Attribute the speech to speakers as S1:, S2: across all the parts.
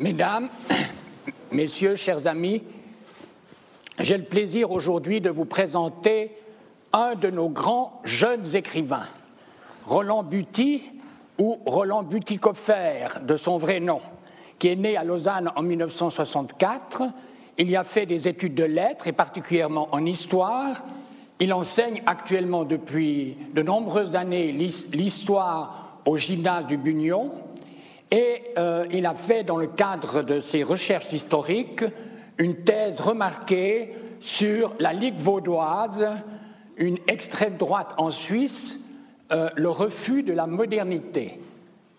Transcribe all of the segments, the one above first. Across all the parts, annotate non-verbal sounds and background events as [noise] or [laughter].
S1: Mesdames, [coughs] Messieurs, chers amis, j'ai le plaisir aujourd'hui de vous présenter un de nos grands jeunes écrivains, Roland Buty, ou Roland Butikoffer, de son vrai nom, qui est né à Lausanne en 1964. Il y a fait des études de lettres, et particulièrement en histoire. Il enseigne actuellement depuis de nombreuses années l'histoire au gymnase du Bunion. Et euh, il a fait, dans le cadre de ses recherches historiques, une thèse remarquée sur la Ligue vaudoise, une extrême droite en Suisse, euh, le refus de la modernité,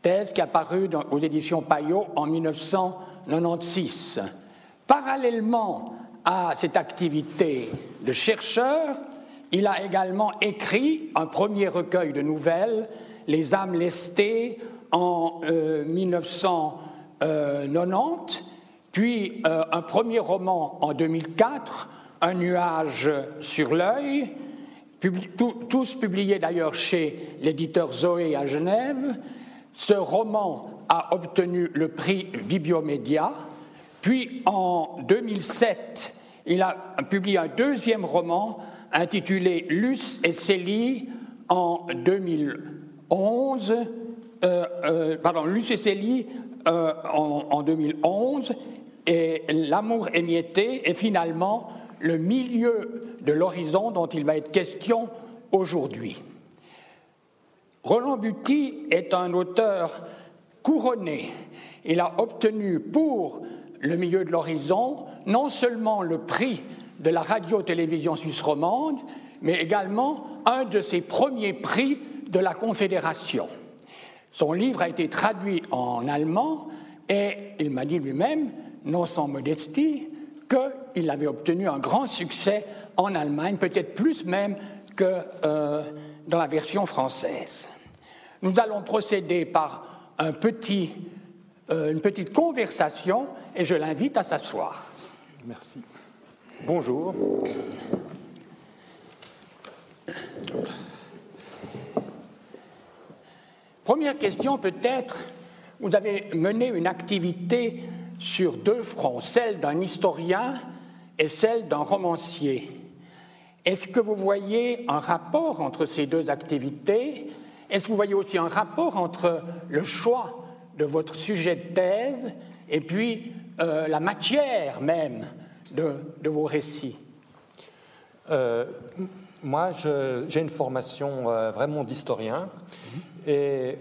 S1: thèse qui a paru aux éditions Payot en 1996. Parallèlement à cette activité de chercheur, il a également écrit un premier recueil de nouvelles, Les âmes lestées, en 1990, euh, puis euh, un premier roman en 2004, Un nuage sur l'œil, tous publiés d'ailleurs chez l'éditeur Zoé à Genève. Ce roman a obtenu le prix Bibliomédia. Puis en 2007, il a publié un deuxième roman intitulé Luce et Célie en 2011, euh, euh, pardon, Luce et Célie euh, en, en, 2011, et L'amour émietté, et finalement le milieu de l'horizon dont il va être question aujourd'hui. Roland Buty est un auteur couronné. Il a obtenu pour le milieu de l'horizon non seulement le prix de la radio-télévision suisse romande, mais également un de ses premiers prix de la Confédération. Son livre a été traduit en allemand et il m'a dit lui-même, non sans modestie, qu'il avait obtenu un grand succès en Allemagne, peut-être plus même que euh, dans la version française. Nous allons procéder par euh, une petite conversation et je l'invite à s'asseoir.
S2: Merci. Bonjour.
S1: Première question peut-être, vous avez mené une activité sur deux fronts, celle d'un historien et celle d'un romancier. Est-ce que vous voyez un rapport entre ces deux activités? Est-ce que vous voyez aussi un rapport entre le choix de votre sujet de thèse et puis euh, la matière même de, vos récits?
S2: Euh, Moi, j'ai une formation euh, vraiment d'historien et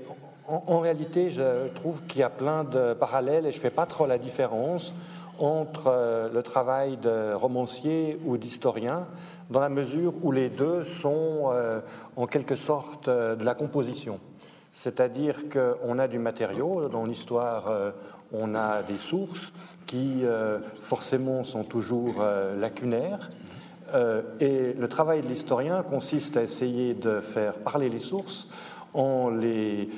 S2: en, réalité, je trouve qu'il y a plein de parallèles et je ne fais pas trop la différence entre euh, le travail de romancier ou d'historien, dans la mesure où les deux sont euh, en quelque sorte euh, de la composition. C'est-à-dire qu'on a du matériau, dans l'histoire on a des sources qui forcément sont toujours lacunaires, et le travail de l'historien consiste à essayer de faire parler les sources en les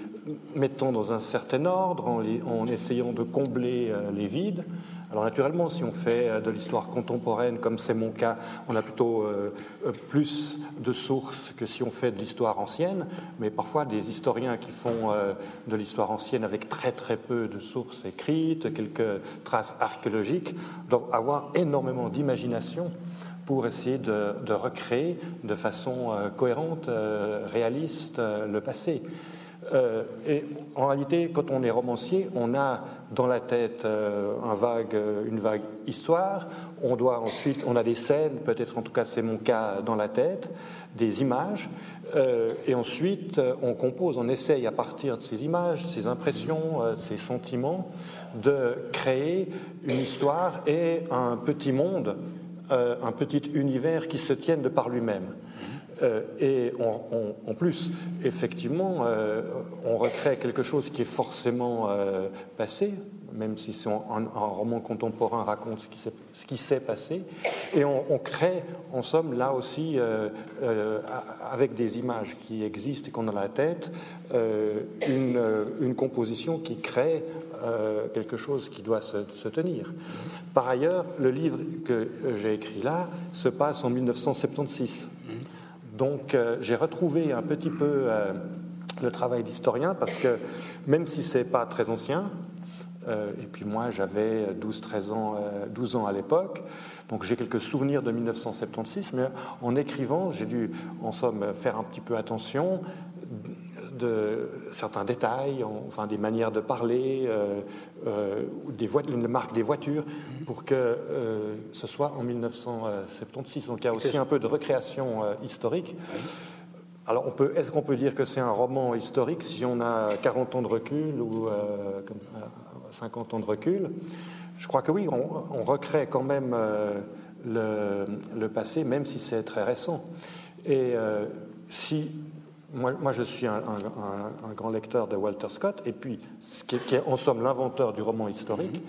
S2: mettant dans un certain ordre, en, essayant de combler euh, les vides. Alors naturellement, si on fait euh, de l'histoire contemporaine, comme c'est mon cas, on a plutôt euh, plus de sources que si on fait de l'histoire ancienne, mais parfois des historiens qui font de l'histoire ancienne avec très très peu de sources écrites, quelques traces archéologiques, doivent avoir énormément d'imagination pour essayer de, recréer de façon euh, cohérente, euh, réaliste euh, le passé. et en réalité, quand on est romancier, on a dans la tête une vague histoire. On doit ensuite, on a des scènes, peut-être en tout cas c'est mon cas dans la tête, des images, et ensuite on compose, on essaye à partir de ces images, ces impressions, ces sentiments, de créer une histoire et un petit monde euh, un petit univers qui se tienne de par lui-même. Euh, et en plus, effectivement, euh, on recrée quelque chose qui est forcément passé, même si un, un, roman contemporain raconte ce qui s'est passé. Et on, crée, en somme, là aussi, avec des images qui existent et qu'on a dans la tête, une, une, composition qui crée euh, quelque chose qui doit se, tenir. Par ailleurs, le livre que j'ai écrit là se passe en 1976. Donc euh, j'ai retrouvé un petit peu euh, le travail d'historien parce que même si c'est pas très ancien, et puis moi, j'avais 12-13 ans, 12 ans à l'époque. Donc j'ai quelques souvenirs de 1976, mais en écrivant, j'ai dû, en somme, faire un petit peu attention de certains détails, enfin des manières de parler, euh, euh, des les marques des voitures, pour que euh, ce soit en 1976. Donc il y a aussi un peu de recréation historique. Alors, est-ce qu'on peut dire que c'est un roman historique si on a 40 ans de recul ou 50 ans de recul Je crois que oui, on, recrée quand même le, le, passé, même si c'est très récent. Et si moi, je suis un, grand lecteur de Walter Scott, et puis, ce qui est, en somme l'inventeur du roman historique.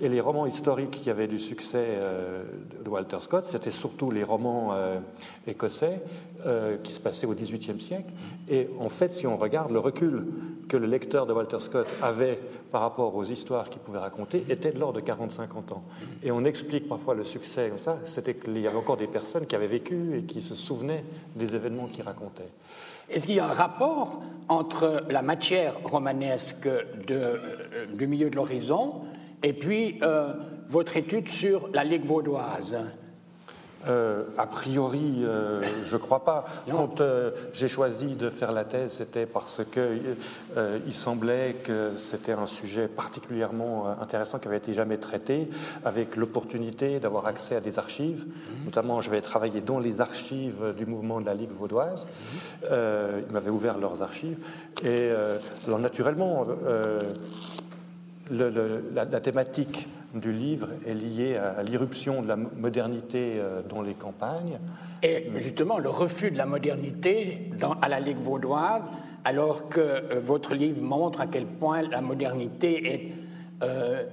S2: Et les romans historiques qui avaient du succès euh, de Walter Scott, c'était surtout les romans euh, écossais euh, qui se passaient au XVIIIe siècle. Et en fait, si on regarde le recul que le lecteur de Walter Scott avait par rapport aux histoires qu'il pouvait raconter, était de l'ordre de 40-50 ans. Et on explique parfois le succès comme ça, c'était qu'il y avait encore des personnes qui avaient vécu et qui se souvenaient des événements qu'il racontait.
S1: Est-ce qu'il y a un rapport entre la matière romanesque de, du milieu de l'horizon et puis euh, votre étude sur la Ligue vaudoise?
S2: Euh, a priori, euh, je ne crois pas. [laughs] Quand euh, j'ai choisi de faire la thèse, c'était parce qu'il semblait que c'était un sujet particulièrement intéressant qui avait été jamais traité, avec l'opportunité d'avoir accès à des archives. Mhm. Notamment, j'avais travaillé dans les archives du mouvement de la Ligue vaudoise. Mhm. ils m'avaient ouvert leurs archives. Et alors, naturellement, la, thématique du livre est liée à, l'irruption de la modernité euh, dans les campagnes.
S1: Et justement, le refus de la modernité dans, à la Ligue vaudoise, alors que euh, votre livre montre à quel point la modernité est euh,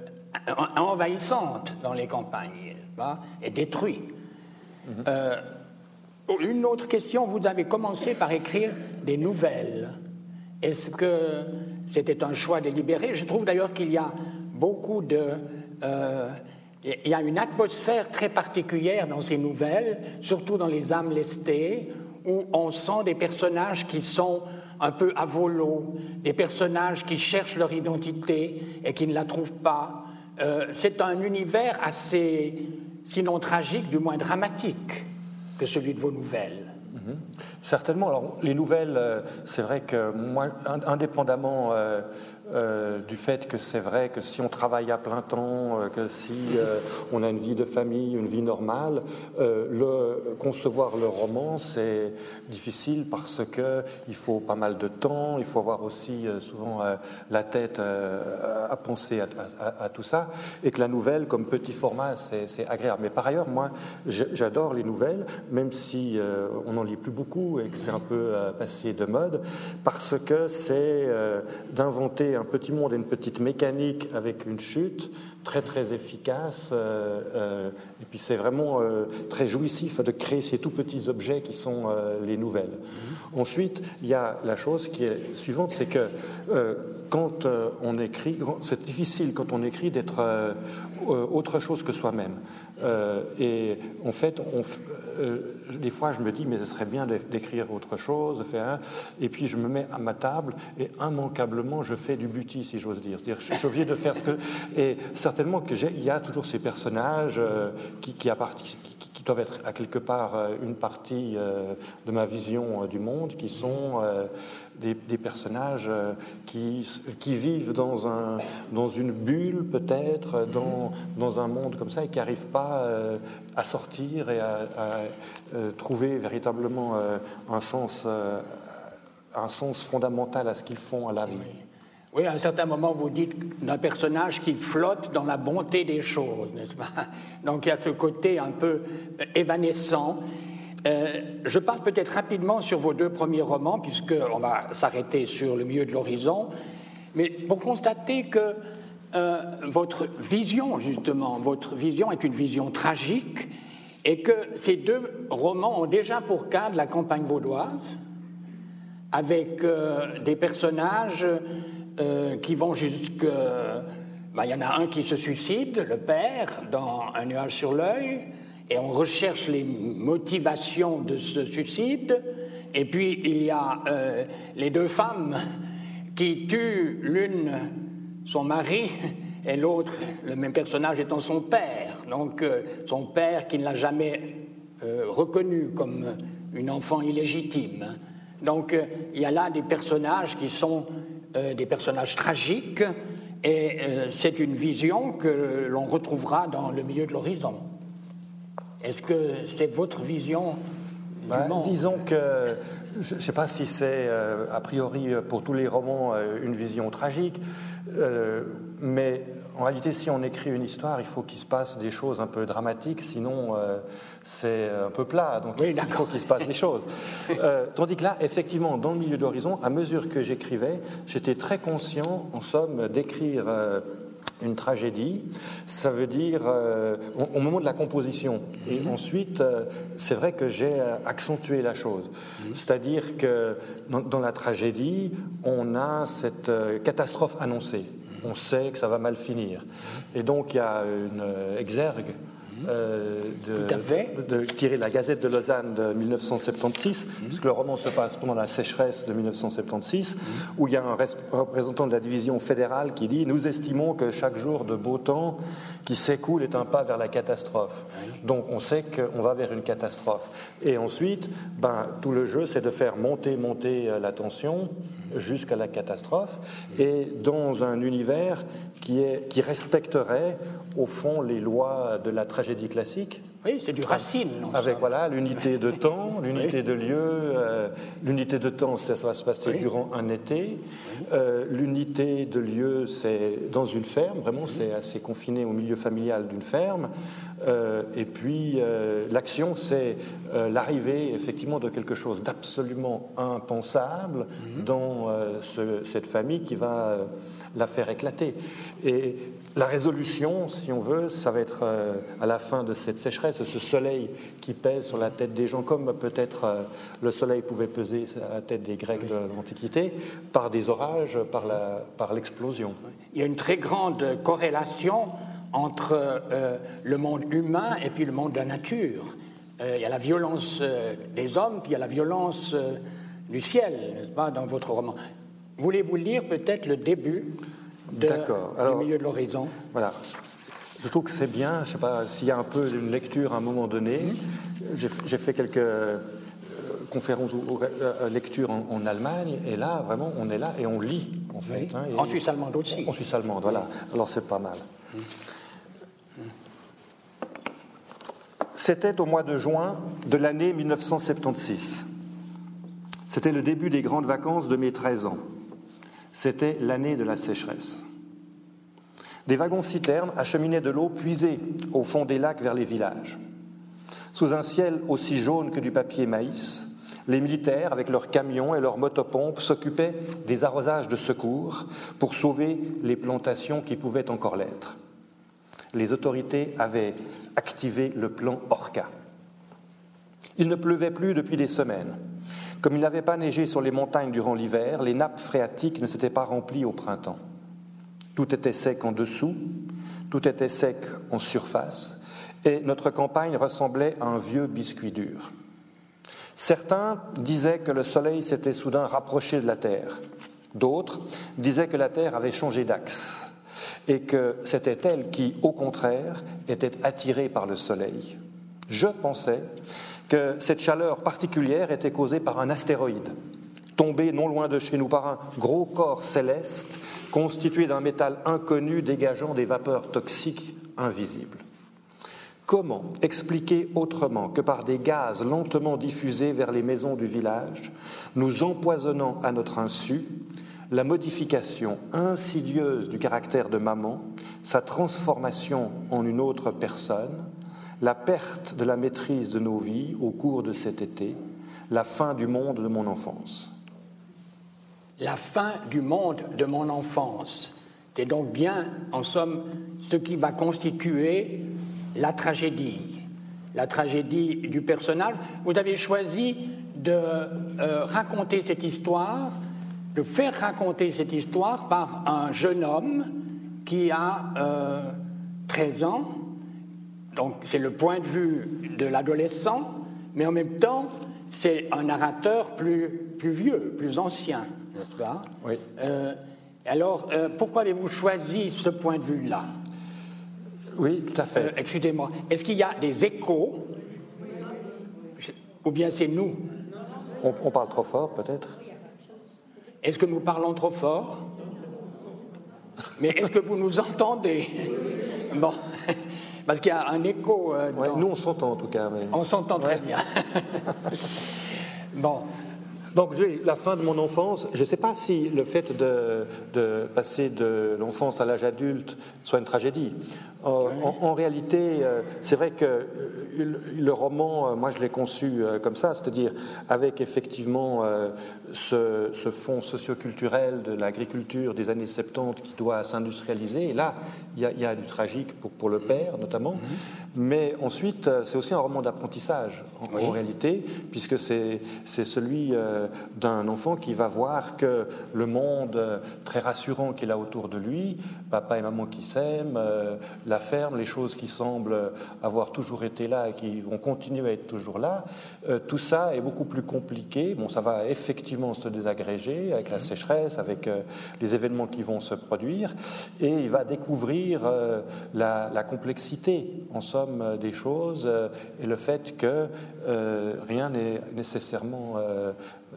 S1: envahissante dans les campagnes et détruit. Mhm. une autre question, vous avez commencé par écrire des nouvelles. Est-ce que c'était un choix délibéré Je trouve d'ailleurs qu'il y a beaucoup de... Euh, il y a une atmosphère très particulière dans ces nouvelles, surtout dans les âmes lestées, où on sent des personnages qui sont un peu à volo, des personnages qui cherchent leur identité et qui ne la trouvent pas. Euh, c'est un univers assez, sinon tragique, du moins dramatique que celui de vos nouvelles.
S2: Certainement. Alors, les nouvelles, euh, c'est vrai que moi, indépendamment euh, du fait que c'est vrai que si on travaille à plein temps, euh, que si euh, on a une vie de famille, une vie normale, le, concevoir le roman, c'est difficile parce que il faut pas mal de temps, il faut avoir aussi souvent la tête à penser à, tout ça, et que la nouvelle, comme petit format, c'est agréable. Mais par ailleurs, moi, j'adore les nouvelles, même si on n'en lit plus beaucoup et que c'est un peu passé de mode, parce que c'est d'inventer un petit monde et une petite mécanique avec une chute très très efficace. Euh, euh, et puis c'est vraiment euh, très jouissif de créer ces tout petits objets qui sont les nouvelles. Mm-hmm. Ensuite, il y a la chose qui est suivante, c'est que quand on écrit, c'est difficile quand on écrit d'être autre chose que soi-même. Et en fait, on, des fois, je me dis, mais ce serait bien d'écrire autre chose, faire et puis je me mets à ma table et immanquablement, je fais du buty, si j'ose dire. C'est-à-dire, je suis obligé de faire ce que. Et certainement qu'il y a toujours ces personnages euh, qui, doivent être à quelque part euh, une partie euh, de ma vision du monde, qui sont des, personnages qui, qui, vivent dans, un, dans une bulle peut-être, dans, dans, un monde comme ça, et qui n'arrivent pas à sortir et à, trouver véritablement un sens, un sens fondamental à ce qu'ils font à la vie.
S1: Oui, à un certain moment, vous dites d'un personnage qui flotte dans la bonté des choses, n'est-ce pas? Donc il y a ce côté un peu évanescent. Euh, je parle peut-être rapidement sur vos deux premiers romans, puisqu'on va s'arrêter sur le milieu de l'horizon, mais pour constater que euh, votre vision, justement, votre vision est une vision tragique, et que ces deux romans ont déjà pour cadre la campagne vaudoise, avec euh, des personnages euh, qui vont jusque. Bah, il y en a un qui se suicide, le père, dans un nuage sur l'œil, et on recherche les motivations de ce suicide. Et puis il y a les deux femmes qui tuent l'une son mari et l'autre, le même personnage étant son père. Donc euh, son père qui ne l'a jamais euh, reconnu comme une enfant illégitime. Donc euh, il y a là des personnages qui sont des personnages tragiques et c'est une vision que l'on retrouvera dans le milieu de l'horizon. Est-ce que c'est votre vision
S2: bah, disons que je ne sais pas si c'est a priori pour tous les romans une vision tragique, mais en réalité, si on écrit une histoire, il faut qu'il se passe des choses un peu dramatiques, sinon euh, c'est un peu plat. Donc il faut qu'il se passe des choses. Euh, tandis que là, effectivement, dans le milieu d'horizon, à mesure que j'écrivais, j'étais très conscient, en somme, d'écrire. Euh, une tragédie, ça veut dire au, moment de la composition. Et mhm. ensuite, c'est vrai que j'ai accentué la chose. Mhm. C'est-à-dire que dans, dans, la tragédie, on a cette catastrophe annoncée on sait que ça va mal finir. Et donc il y a une exergue
S1: euh,
S2: de, de, tirer la Gazette de Lausanne de 1976, puisque le roman se passe pendant la sécheresse de 1976, où il y a un représentant de la division fédérale qui dit Nous estimons que chaque jour de beau temps qui s'écoule est un pas vers la catastrophe. Donc on sait qu'on va vers une catastrophe. Et ensuite, ben, tout le jeu, c'est de faire monter, monter euh, la tension jusqu'à la catastrophe, et dans un univers qui, est, qui respecterait au fond les lois de la tragédie classique.
S1: Oui, c'est du Racine.
S2: Avec voilà l'unité de [laughs] temps, l'unité de lieu. Euh, l'unité de temps, ça, va se passer durant un été. Euh, l'unité de lieu, c'est dans une ferme. Vraiment, c'est assez confiné au milieu familial d'une ferme. Euh, et puis l'action, c'est l'arrivée effectivement de quelque chose d'absolument impensable mhm. dans cette famille qui va la faire éclater. Et la résolution, si on veut, ça va être euh, à la fin de cette sécheresse, ce soleil qui pèse sur la tête des gens, comme peut-être euh, le soleil pouvait peser sur la tête des Grecs de l'Antiquité, par des orages, par l'explosion.
S1: Il y a une très grande corrélation entre euh, le monde humain et puis le monde de la nature. il y a la violence des hommes, puis il y a la violence du ciel, n'est-ce pas, dans votre roman. Voulez-vous lire peut-être le début de, du milieu de l'horizon?
S2: Voilà. Je trouve que c'est bien, je ne sais pas s'il y a un peu une lecture à un moment donné. J'ai fait quelques euh, conférences ou euh, lectures en, Allemagne, et là, vraiment, on est là et on lit, en fait.
S1: Hein, en Suisse allemande aussi.
S2: En Suisse allemande, voilà. Alors c'est pas mal. C'était au mois de juin de l'année 1976. C'était le début des grandes vacances de mes 13 ans. C'était l'année de la sécheresse. Des wagons-citernes acheminaient de l'eau puisée au fond des lacs vers les villages. Sous un ciel aussi jaune que du papier maïs, les militaires, avec leurs camions et leurs motopompes, s'occupaient des arrosages de secours pour sauver les plantations qui pouvaient encore l'être. Les autorités avaient activé le plan Orca. Il ne pleuvait plus depuis des semaines. Comme il n'avait pas neigé sur les montagnes durant l'hiver, les nappes phréatiques ne s'étaient pas remplies au printemps. Tout était sec en dessous, tout était sec en surface, et notre campagne ressemblait à un vieux biscuit dur. Certains disaient que le soleil s'était soudain rapproché de la Terre. D'autres disaient que la Terre avait changé d'axe et que c'était elle qui, au contraire, était attirée par le soleil. Je pensais que cette chaleur particulière était causée par un astéroïde tombé non loin de chez nous par un gros corps céleste constitué d'un métal inconnu dégageant des vapeurs toxiques invisibles. Comment expliquer autrement que par des gaz lentement diffusés vers les maisons du village, nous empoisonnant à notre insu la modification insidieuse du caractère de maman, sa transformation en une autre personne, la perte de la maîtrise de nos vies au cours de cet été, la fin du monde de mon enfance.
S1: La fin du monde de mon enfance, c'est donc bien, en somme, ce qui va constituer la tragédie, la tragédie du personnage. Vous avez choisi de euh, raconter cette histoire, de faire raconter cette histoire par un jeune homme qui a 13 euh, ans donc c'est le point de vue de l'adolescent, mais en même temps, c'est un narrateur plus, plus vieux, plus ancien, n'est-ce pas?
S2: Oui.
S1: Euh, Alors, euh, pourquoi avez-vous choisi ce point de vue-là?
S2: Oui, tout à fait. Euh,
S1: excusez-moi, est-ce qu'il y a des échos? Ou bien c'est nous?
S2: On, parle trop fort, peut-être.
S1: Est-ce que nous parlons trop fort? Mais est-ce que vous nous entendez? Bon, parce qu'il y a un écho.
S2: Euh, nous, on s'entend en tout cas.
S1: On s'entend très bien. [laughs] bon,
S2: donc, la fin de mon enfance, je ne sais pas si le fait de, passer de l'enfance à l'âge adulte soit une tragédie. Euh, en, réalité, euh, c'est vrai que euh, le roman, moi je l'ai conçu comme ça, c'est-à-dire avec effectivement ce, fond socioculturel de l'agriculture des années 70 qui doit s'industrialiser. Et là, il y, a du tragique pour, le père notamment. Mais ensuite, c'est aussi un roman d'apprentissage en, réalité, puisque c'est celui d'un enfant qui va voir que le monde très rassurant qu'il a autour de lui, papa et maman qui s'aiment, euh, la ferme, les choses qui semblent avoir toujours été là et qui vont continuer à être toujours là, euh, tout ça est beaucoup plus compliqué. Bon, ça va effectivement se désagréger avec la sécheresse, avec euh, les événements qui vont se produire, et il va découvrir la, la, complexité, en somme, des choses et le fait que rien n'est nécessairement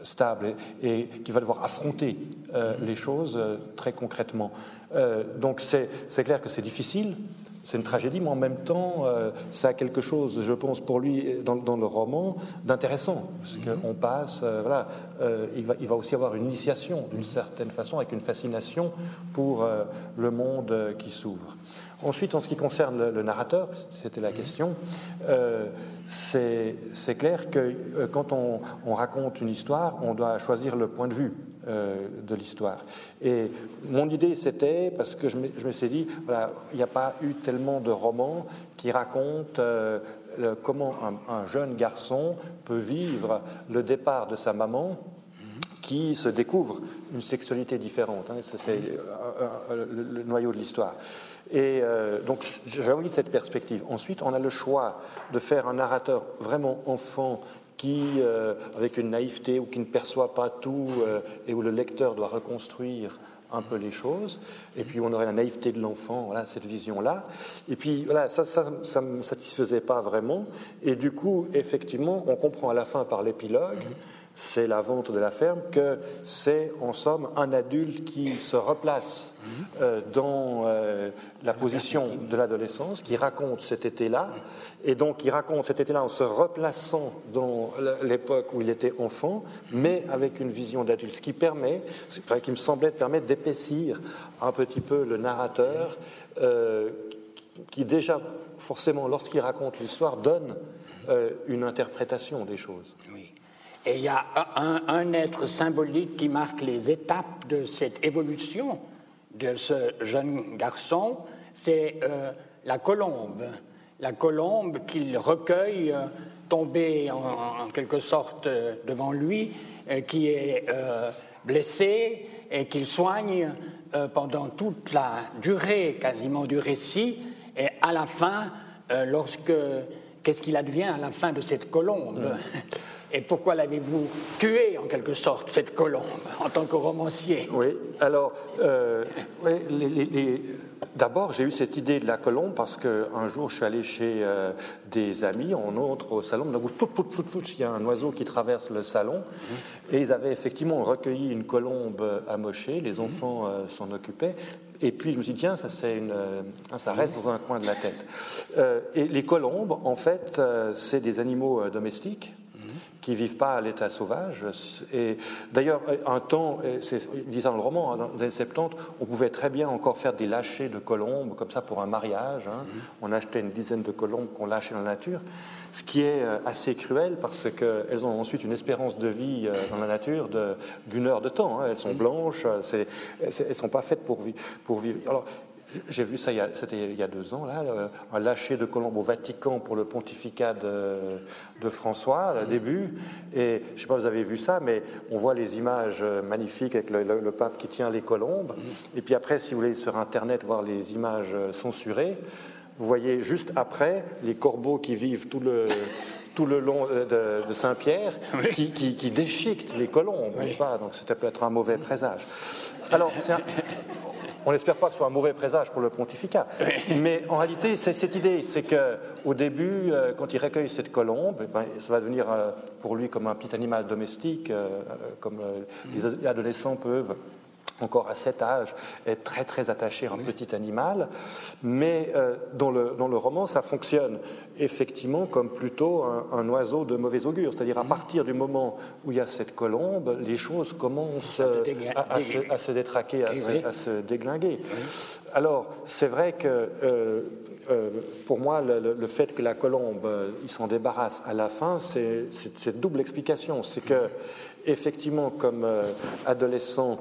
S2: stable et, qui va devoir affronter euh, les choses euh, très concrètement. Euh, donc c'est clair que c'est difficile, c'est une tragédie, mais en même temps, ça a quelque chose, je pense, pour lui, dans, dans le roman, d'intéressant. Parce mhm. qu'on passe, voilà, il va, il, va, aussi avoir une initiation, d'une certaine façon, avec une fascination pour le monde qui s'ouvre. Ensuite, en ce qui concerne le, narrateur, c'était la question, euh, c'est clair que euh, quand on, raconte une histoire, on doit choisir le point de vue euh, de l'histoire. Et mon idée, c'était, parce que je me, suis dit, voilà, il n'y a pas eu tellement de romans qui racontent comment un, jeune garçon peut vivre le départ de sa maman qui se découvre une sexualité différente. Hein, c'est le, noyau de l'histoire. Et euh, donc j'avais envie de cette perspective. Ensuite, on a le choix de faire un narrateur vraiment enfant qui, euh, avec une naïveté ou qui ne perçoit pas tout euh, et où le lecteur doit reconstruire un peu les choses. Et puis on aurait la naïveté de l'enfant, voilà, cette vision-là. Et puis voilà, ça, ça ne me satisfaisait pas vraiment. Et du coup, effectivement, on comprend à la fin par l'épilogue c'est la vente de la ferme, que c'est en somme un adulte qui se replace euh, dans euh, la position de l'adolescence, qui raconte cet été-là, et donc qui raconte cet été-là en se replaçant dans l'époque où il était enfant, mais avec une vision d'adulte, ce qui permet, enfin, qui me semblait permettre d'épaissir un petit peu le narrateur, euh, qui déjà, forcément, lorsqu'il raconte l'histoire, donne une interprétation des choses.
S1: Et il y a un, être symbolique qui marque les étapes de cette évolution de ce jeune garçon, c'est euh, la colombe. La colombe qu'il recueille, euh, tombée en, quelque sorte euh, devant lui, qui est blessée et qu'il soigne pendant toute la durée quasiment du récit. Et à la fin, lorsque qu'est-ce qu'il advient à la fin de cette colombe? Et pourquoi l'avez-vous tué, en quelque sorte, cette colombe, en tant que romancier?
S2: Oui, alors, euh, d'abord, j'ai eu cette idée de la colombe parce qu'un jour, je suis allé chez euh, des amis, on entre au salon, il y a un oiseau qui traverse le salon, et ils avaient effectivement recueilli une colombe amochée, les enfants euh, s'en occupaient, et puis je me suis dit, tiens, ça, une, ça reste dans un coin de la tête. et les colombes, en fait, c'est des animaux domestiques qui vivent pas à l'état sauvage. Et d'ailleurs, un temps, disant dans le roman, hein, dans les 70, on pouvait très bien encore faire des lâchers de colombes, comme ça pour un mariage. Hein. Mm-hmm. On achetait une dizaine de colombes qu'on lâchait dans la nature, ce qui est euh, assez cruel parce qu'elles ont ensuite une espérance de vie euh, dans la nature d'une heure de temps. Hein. Elles sont mm-hmm. blanches, elles ne sont pas faites pour, pour vivre. Alors, j'ai vu ça, c'était il y a deux ans, là, un lâcher de Colombe au Vatican pour le pontificat de, François, au début. Et je ne sais pas si vous avez vu ça, mais on voit les images magnifiques avec le, pape qui tient les colombes. Et puis après, si vous voulez sur Internet voir les images censurées, vous voyez juste après les corbeaux qui vivent tout le, [laughs] tout le long de, Saint-Pierre, qui, qui, déchiquetent les colombes, pas? Donc ça peut être un mauvais présage. Alors, on n'espère pas que ce soit un mauvais présage pour le pontificat. Mais en réalité, c'est cette idée, c'est qu'au début, euh, quand il recueille cette colombe, eh ben, ça va devenir euh, pour lui comme un petit animal domestique, euh, comme les adolescents peuvent encore à cet âge, est très très attaché à un petit animal, mais euh, dans, le, dans, le, roman, ça fonctionne effectivement comme plutôt un, oiseau de mauvais augure, c'est-à-dire à partir du moment où il y a cette colombe, les choses commencent à, se, détraquer, à, se, déglinguer. Alors, c'est vrai que euh, euh, pour moi, le, fait que la colombe, il s'en débarrasse à la fin, c'est cette double explication. C'est que effectivement, comme euh, adolescent,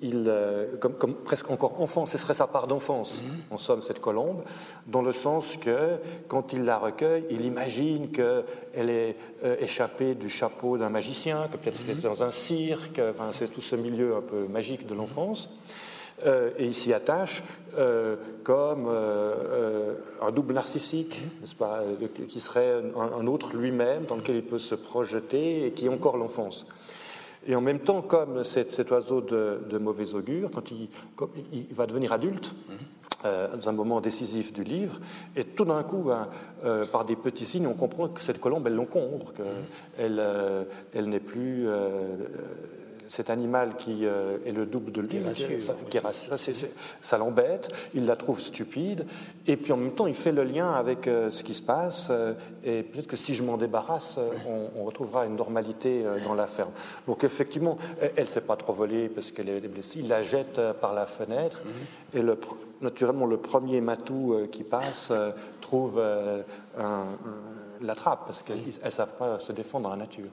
S2: il, euh, comme, presque encore enfant, ce serait sa part d'enfance, en somme, cette colombe, dans le sens que quand il la recueille, il imagine qu'elle est euh, échappée du chapeau d'un magicien, que peut-être c'était dans un cirque, enfin, c'est tout ce milieu un peu magique de l'enfance. et il s'y attache comme un double narcissique, n'est-ce pas, qui serait un, autre lui-même dans lequel il peut se projeter et qui est encore l'enfance. Et en même temps, comme cet, oiseau de, mauvais augure, quand il, va devenir adulte, euh, dans un moment décisif du livre, et tout d'un coup, ben, euh, par des petits signes, on comprend que cette colombe, elle l'encombre, qu'elle euh, elle n'est plus cet animal qui euh, est le double de lui, qui rassure, ça, l'embête, il la trouve stupide, et puis en même temps il fait le lien avec euh, ce qui se passe, euh, et peut-être que si je m'en débarrasse, on, retrouvera une normalité dans la ferme. Donc effectivement, elle ne s'est pas trop volée parce qu'elle est blessée, il la jette par la fenêtre, mhm. et le, naturellement le premier matou qui passe trouve un, l'attrape parce qu'elles ne savent pas se défendre dans la nature.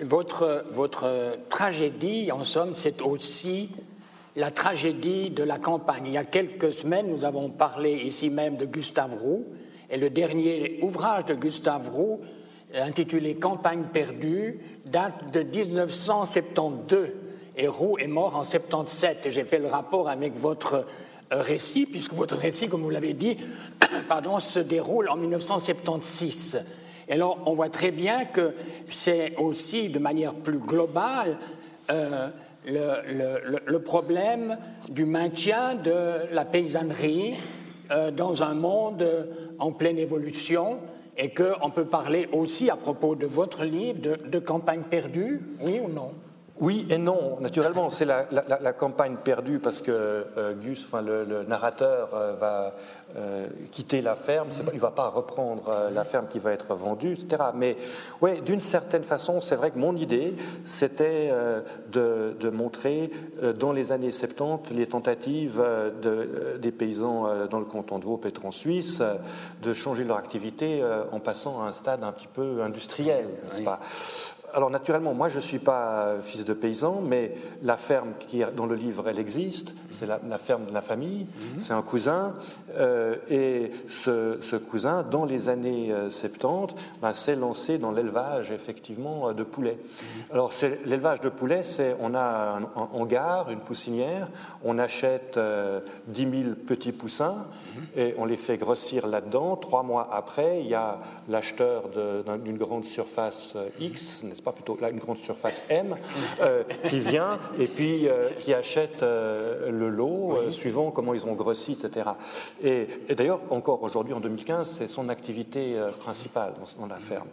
S1: Votre, votre tragédie, en somme, c'est aussi la tragédie de la campagne. Il y a quelques semaines, nous avons parlé ici même de Gustave Roux, et le dernier ouvrage de Gustave Roux, intitulé Campagne perdue, date de 1972. Et Roux est mort en 77. Et j'ai fait le rapport avec votre euh, récit, puisque votre récit, comme vous l'avez dit, [coughs] pardon, se déroule en 1976. Et alors, on voit très bien que c'est aussi, de manière plus globale, euh, le, problème du maintien de la paysannerie euh, dans un monde en pleine évolution et qu'on peut parler aussi, à propos de votre livre, de campagne perdue, oui ou non?
S2: Oui et non, naturellement, c'est la, campagne perdue parce que euh, Gus, enfin, le, narrateur, euh, va euh, quitter la ferme, il ne va pas reprendre la ferme qui va être vendue, etc. Mais oui, d'une certaine façon, c'est vrai que mon idée, c'était de, montrer dans les années 70 les tentatives des paysans dans le canton de Vaud, et en Suisse, de changer leur activité en passant à un stade un petit peu industriel, n'est-ce pas? Alors naturellement, moi je ne suis pas fils de paysan, mais la ferme qui dans le livre, elle existe, c'est la, ferme de la famille, mhm. c'est un cousin, euh, et ce, cousin, dans les années 70, euh, ben, s'est lancé dans l'élevage effectivement de poulets. Mhm. Alors l'élevage de poulets, c'est on a un, hangar, une poussinière, on achète 10 euh, 000 petits poussins mhm. et on les fait grossir là-dedans. Trois mois après, il y a l'acheteur d'une grande surface X, n'est-ce pas plutôt là une grande surface M, euh, qui vient et puis euh, qui achète euh, le lot suivant comment ils ont grossi, etc. Et, d'ailleurs, encore aujourd'hui, en 2015, c'est son activité principale dans, la ferme.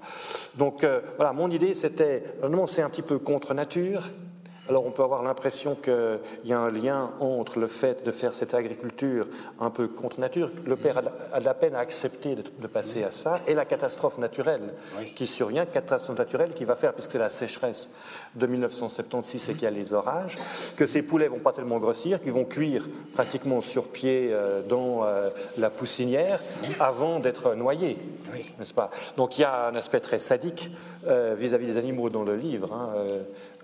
S2: Donc voilà, mon idée, c'était, c'est un petit peu contre nature, alors on peut avoir l'impression qu'il y a un lien entre le fait de faire cette agriculture un peu contre nature, le père a de la peine à accepter de, passer à ça, et la catastrophe naturelle qui survient, catastrophe naturelle qui va faire, puisque c'est la sécheresse de 1976 et qu'il y a les orages, que ces poulets vont pas tellement grossir, qu'ils vont cuire pratiquement sur pied euh, dans euh, la poussinière avant d'être noyés, n'est-ce pas? Donc il y a un aspect très sadique euh, vis-à-vis des animaux dans le livre. Hein,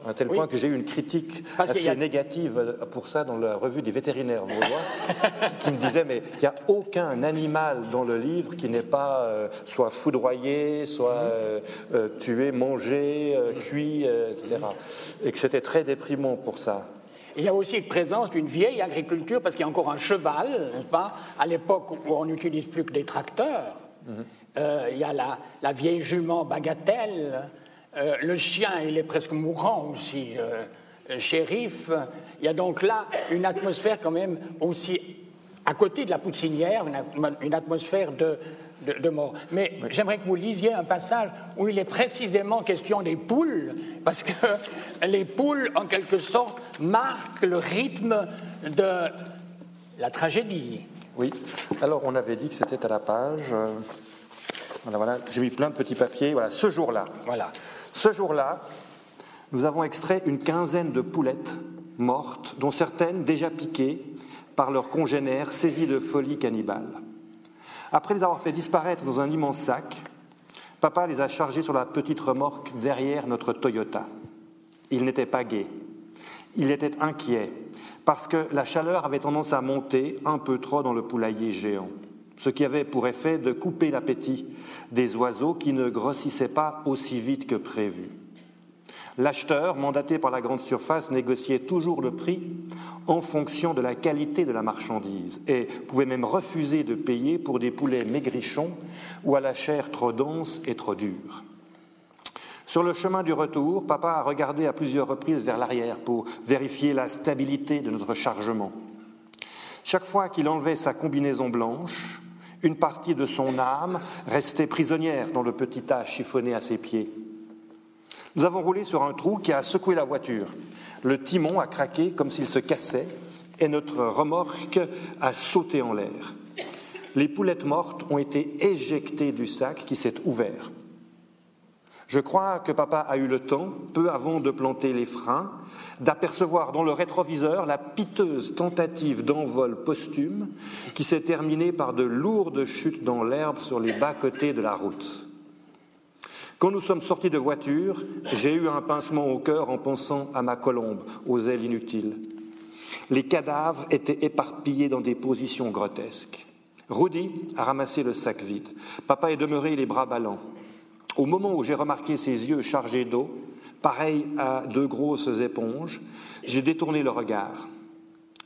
S2: à tel point que j'ai eu une critique assez négative pour ça dans la revue des vétérinaires vaudois, qui me disait mais il n'y a aucun animal dans le livre qui n'est pas euh, soit foudroyé, soit euh, euh, tué, mangé, cuit, etc. Et que c'était très déprimant pour ça.
S1: il y a aussi une présence d'une vieille agriculture, parce qu'il y a encore un cheval, n'est-ce pas, à l'époque où on n'utilise plus que des tracteurs. Mhm. Euh, il y a la, la vieille jument bagatelle, euh, le chien, il est presque mourant aussi, euh, shérif. Il y a donc là une atmosphère quand même aussi, à côté de la poussinière, une, atmosphère de, de, mort. Mais j'aimerais que vous lisiez un passage où il est précisément question des poules, parce que [laughs] les poules, en quelque sorte, marquent le rythme de la tragédie.
S2: Oui, alors on avait dit que c'était à la page. Euh, voilà, voilà. j'ai mis plein de petits papiers. Voilà, ce jour-là.
S1: Voilà.
S2: Ce jour-là, nous avons extrait une quinzaine de poulettes mortes, dont certaines déjà piquées par leurs congénères saisis de folie cannibale. Après les avoir fait disparaître dans un immense sac, papa les a chargés sur la petite remorque derrière notre Toyota. Il n'était pas gai. Il était inquiet parce que la chaleur avait tendance à monter un peu trop dans le poulailler géant, ce qui avait pour effet de couper l'appétit des oiseaux qui ne grossissaient pas aussi vite que prévu. L'acheteur, mandaté par la grande surface, négociait toujours le prix en fonction de la qualité de la marchandise et pouvait même refuser de payer pour des poulets maigrichons ou à la chair trop dense et trop dure. Sur le chemin du retour, papa a regardé à plusieurs reprises vers l'arrière pour vérifier la stabilité de notre chargement. Chaque fois qu'il enlevait sa combinaison blanche, une partie de son âme restait prisonnière dans le petit tas chiffonné à ses pieds. Nous avons roulé sur un trou qui a secoué la voiture. Le timon a craqué comme s'il se cassait et notre remorque a sauté en l'air. Les poulettes mortes ont été éjectées du sac qui s'est ouvert. Je crois que papa a eu le temps, peu avant de planter les freins, d'apercevoir dans le rétroviseur la piteuse tentative d'envol posthume qui s'est terminée par de lourdes chutes dans l'herbe sur les bas-côtés de la route. Quand nous sommes sortis de voiture, j'ai eu un pincement au cœur en pensant à ma colombe, aux ailes inutiles. Les cadavres étaient éparpillés dans des positions grotesques. Rudy a ramassé le sac vide. Papa est demeuré les bras ballants. Au moment où j'ai remarqué ses yeux chargés d'eau, pareils à deux grosses éponges, j'ai détourné le regard.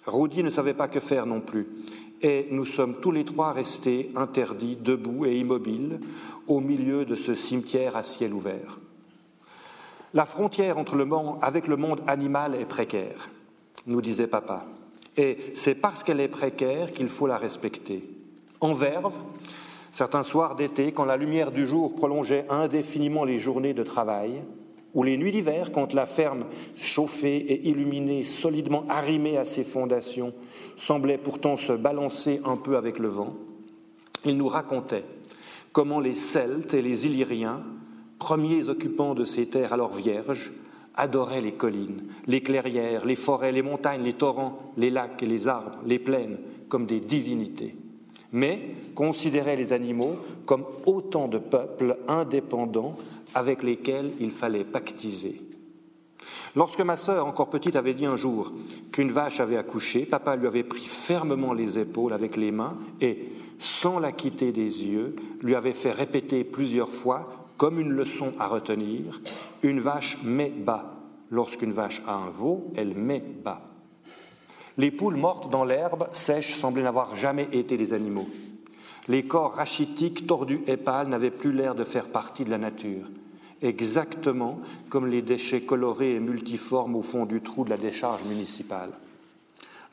S2: Rudy ne savait pas que faire non plus et nous sommes tous les trois restés interdits, debout et immobiles, au milieu de ce cimetière à ciel ouvert. La frontière entre le monde, avec le monde animal est précaire, nous disait papa, et c'est parce qu'elle est précaire qu'il faut la respecter. En verve, certains soirs d'été, quand la lumière du jour prolongeait indéfiniment les journées de travail, ou les nuits d'hiver, quand la ferme, chauffée et illuminée, solidement arrimée à ses fondations, semblait pourtant se balancer un peu avec le vent, il nous racontait comment les Celtes et les Illyriens, premiers occupants de ces terres alors vierges, adoraient les collines, les clairières, les forêts, les montagnes, les torrents, les lacs les arbres, les plaines, comme des divinités, mais considéraient les animaux comme autant de peuples indépendants avec lesquels il fallait pactiser. Lorsque ma sœur, encore petite, avait dit un jour qu'une vache avait accouché, papa lui avait pris fermement les épaules avec les mains et, sans la quitter des yeux, lui avait fait répéter plusieurs fois, comme une leçon à retenir, une vache met bas. Lorsqu'une vache a un veau, elle met bas. Les poules mortes dans l'herbe sèche semblaient n'avoir jamais été des animaux. Les corps rachitiques, tordus et pâles n'avaient plus l'air de faire partie de la nature exactement comme les déchets colorés et multiformes au fond du trou de la décharge municipale.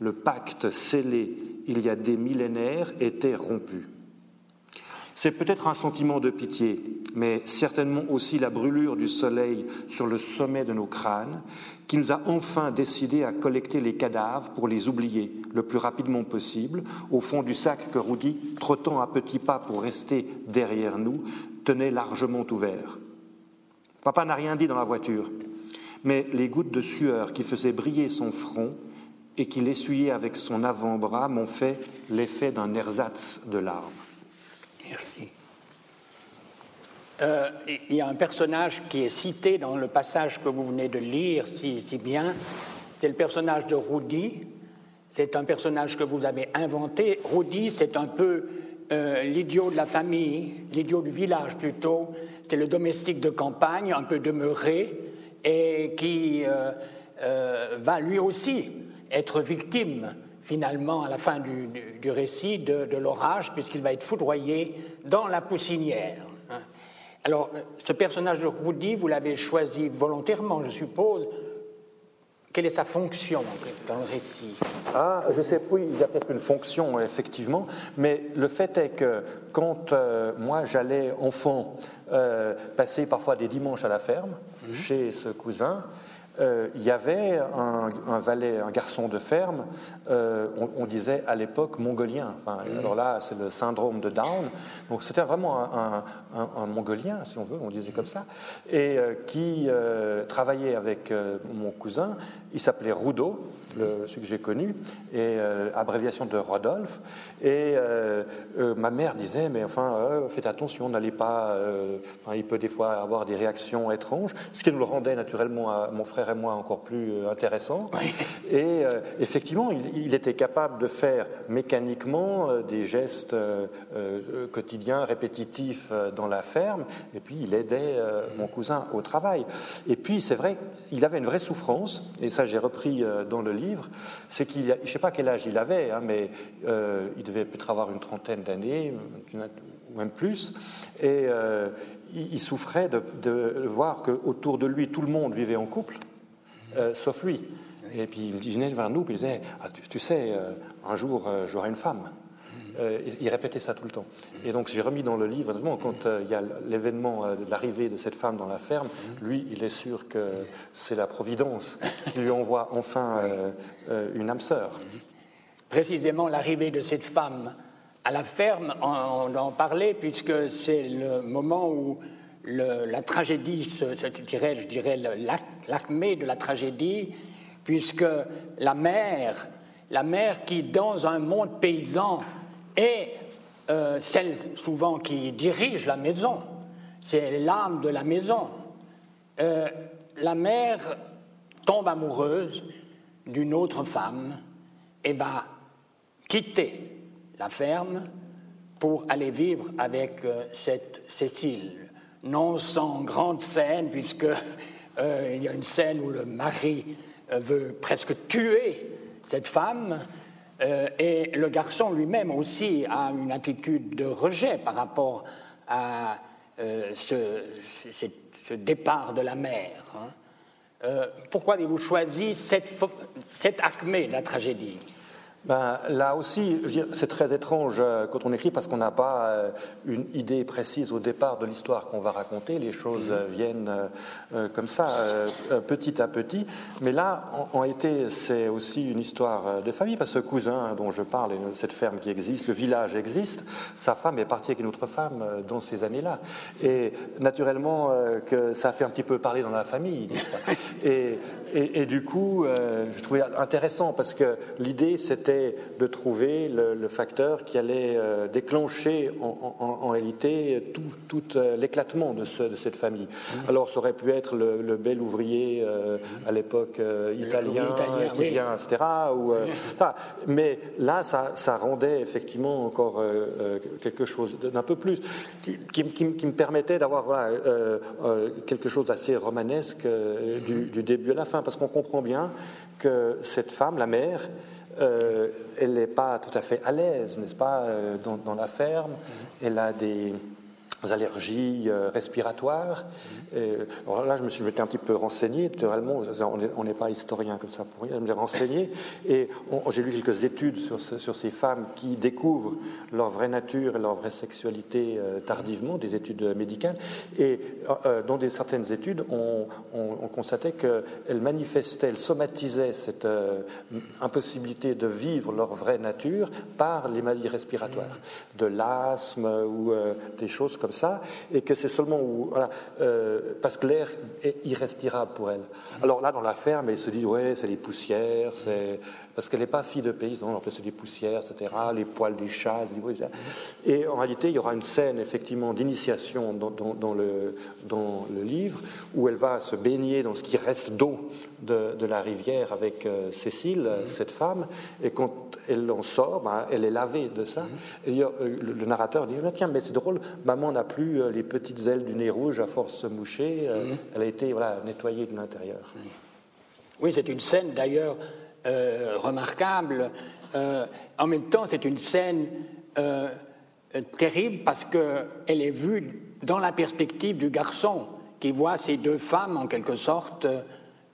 S2: Le pacte scellé il y a des millénaires était rompu. C'est peut-être un sentiment de pitié, mais certainement aussi la brûlure du soleil sur le sommet de nos crânes qui nous a enfin décidé à collecter les cadavres pour les oublier le plus rapidement possible au fond du sac que Rudy, trottant à petits pas pour rester derrière nous, tenait largement ouvert. Papa n'a rien dit dans la voiture, mais les gouttes de sueur qui faisaient briller son front et qu'il essuyait avec son avant-bras m'ont fait l'effet d'un ersatz de larmes.
S1: Merci. Euh, il y a un personnage qui est cité dans le passage que vous venez de lire si, bien, c'est le personnage de Rudy. C'est un personnage que vous avez inventé. Rudy, c'est un peu euh, l'idiot de la famille, l'idiot du village plutôt, c'est le domestique de campagne, un peu demeuré, et qui euh, euh, va lui aussi être victime finalement à la fin du, récit de, l'orage, puisqu'il va être foudroyé dans la poussinière. Hein. Alors, ce personnage de Rudy, vous l'avez choisi volontairement, je suppose. Quelle est sa fonction dans le récit?
S2: Ah, je sais, oui, il y a peut-être une fonction, effectivement, mais le fait est que quand euh, moi j'allais enfant euh, passer parfois des dimanches à la ferme, mhm. chez ce cousin, euh, il y avait un, valet, un garçon de ferme, euh, on, disait à l'époque mongolien. Enfin, mm. Alors là, c'est le syndrome de Down. Donc c'était vraiment un, mongolien, si on veut, on disait comme ça, et euh, qui travaillait avec mon cousin. Il s'appelait Rudo le, celui que j'ai connu, et abréviation de Rodolphe. Et euh, euh, ma mère disait, mais enfin, faites attention, n'allez pas. Enfin, il peut des fois avoir des réactions étranges, ce qui nous le rendait naturellement à mon frère et moi encore plus intéressant. Et effectivement, il, était capable de faire mécaniquement des gestes quotidiens, répétitifs dans la ferme, et puis il aidait mon cousin au travail. Et puis, c'est vrai, il avait une vraie souffrance, et ça j'ai repris dans le livre, c'est qu'il, je ne sais pas quel âge il avait, hein, mais euh, il devait peut-être avoir une trentaine d'années, ou même plus, et euh, il, souffrait de, voir qu'autour de lui, tout le monde vivait en couple, euh, sauf lui. Et puis il venait vers nous, puis il disait, ah, tu, sais, un jour j'aurai une femme. Euh, il répétait ça tout le temps. Et donc j'ai remis dans le livre, quand euh, il y a l'événement euh, de l'arrivée de cette femme dans la ferme, lui, il est sûr que c'est la Providence qui lui envoie enfin une âme sœur.
S1: Précisément l'arrivée de cette femme à la ferme, on, en parlait, puisque c'est le moment où la tragédie, je dirais, je dirais l'acmé de la tragédie, puisque la mère, la mère qui, dans un monde paysan, et euh, celle souvent qui dirige la maison, c'est l'âme de la maison. Euh, la mère tombe amoureuse d'une autre femme et va quitter la ferme pour aller vivre avec euh, cette Cécile. Non sans grande scène, puisque il y a une scène où le mari veut presque tuer cette femme, euh, et le garçon lui-même aussi a une attitude de rejet par rapport à euh, ce, départ de la mère. Hein. Euh, pourquoi avez-vous choisi cette, cette acmé de la tragédie?
S2: Ben, là aussi, c'est très étrange euh, quand on écrit parce qu'on n'a pas euh, une idée précise au départ de l'histoire qu'on va raconter. Les choses euh, viennent comme ça, petit à petit. Mais là, en, été, c'est aussi une histoire de famille parce que ce cousin dont je parle, cette ferme qui existe, le village existe, sa femme est partie avec une autre femme dans ces années-là. Et naturellement, que ça a fait un petit peu parler dans la famille, et, du coup, je trouvais intéressant parce que l'idée, c'était de trouver le, facteur qui allait euh, déclencher en, réalité tout, euh, l'éclatement de, cette famille. Mmh. Alors ça aurait pu être le, bel ouvrier euh, à l'époque italien, qui vient, etc. Ou, [laughs] mais là, ça, rendait effectivement encore quelque chose d'un peu plus, qui, me permettait d'avoir voilà, quelque chose d'assez romanesque du, du début à la fin, parce qu'on comprend bien que cette femme, la mère, elle n'est pas tout à fait à l'aise, n'est-ce pas, euh, dans, la ferme. Elle a des, allergies euh, respiratoires. alors là, je me suis un petit peu renseigné. Naturellement, on n'est pas historien comme ça pour rien. Je me suis renseigné et j'ai lu quelques études sur, sur, ces femmes qui découvrent leur vraie nature et leur vraie sexualité euh, tardivement, des études médicales. Et euh, dans des, certaines études, on, constatait qu'elles manifestaient, elles somatisaient cette impossibilité de vivre leur vraie nature par les maladies respiratoires, de l'asthme ou des choses comme ça, et que c'est seulement où, euh, parce que l'air est irrespirable pour elle. Alors là, dans la ferme, elle se dit, ouais, c'est les poussières, c'est parce qu'elle n'est pas fille de paysan, plus c'est des poussières, etc., les poils du chat, et en réalité, il y aura une scène effectivement d'initiation dans, le, dans le livre où elle va se baigner dans ce qui reste d'eau de, la rivière avec euh, Cécile, cette femme, et quand elle en sort, ben, elle est lavée de ça. Et euh, le, narrateur dit Tiens, mais c'est drôle, maman n'a plus euh, les petites ailes du nez rouge à force de se moucher, elle a été voilà, nettoyée de l'intérieur.
S1: Oui, c'est une scène d'ailleurs remarquable. en même temps, c'est une scène terrible parce qu'elle est vue dans la perspective du garçon qui voit ces deux femmes, en quelque sorte,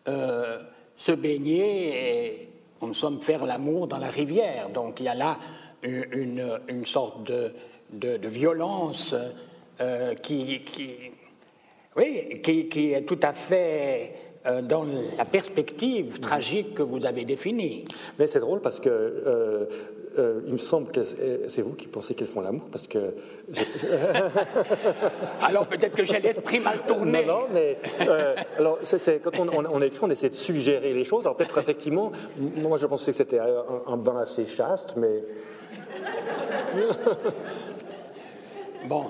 S1: se baigner et, en somme, faire l'amour dans la rivière. Donc il y a là une, sorte de, violence euh, qui, oui, qui, est tout à fait euh, dans la perspective tragique que vous avez définie.
S2: Mais c'est drôle parce que euh, il me semble que c'est vous qui pensez qu'elles font l'amour, parce que. [laughs]
S1: alors peut-être que j'ai l'esprit mal tourné.
S2: Non, non, mais alors c'est, quand on, on, écrit, on essaie de suggérer les choses. Alors peut-être effectivement, moi je pensais que c'était un, un bain assez chaste, mais
S1: bon.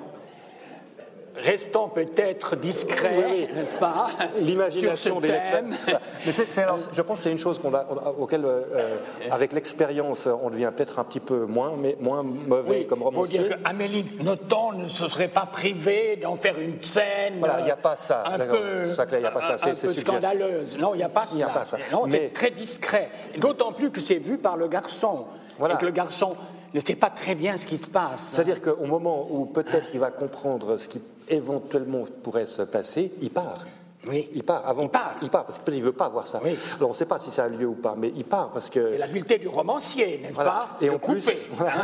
S1: Restons peut-être discrets, n'est-ce pas [laughs]
S2: L'imagination des Mais je pense que c'est une chose qu'on a, auquel, euh, avec l'expérience, on devient peut-être un petit peu moins, mais moins mauvais comme romancier.
S1: Il faut dire qu'Amélie Nothomb ne se serait pas privée d'en faire une scène.
S2: Voilà, il n'y a pas ça.
S1: Un peu,
S2: y a pas ça.
S1: Un, scandaleuse. Non, il n'y a pas ça. a pas ça. Non, c'est très discret. D'autant plus que c'est vu par le garçon. Et que le garçon ne sait pas très bien ce qui se passe.
S2: C'est-à-dire qu'au moment où peut-être il va comprendre ce qui éventuellement pourrait se passer, il part.
S1: Oui.
S2: Il part avant.
S1: Il part.
S2: Il part parce qu'il ne veut pas voir ça.
S1: Oui.
S2: Alors on ne sait pas si ça a lieu ou pas, mais il part parce que.
S1: C'est l'habileté du romancier, n'est-ce pas?
S2: Et en, plus,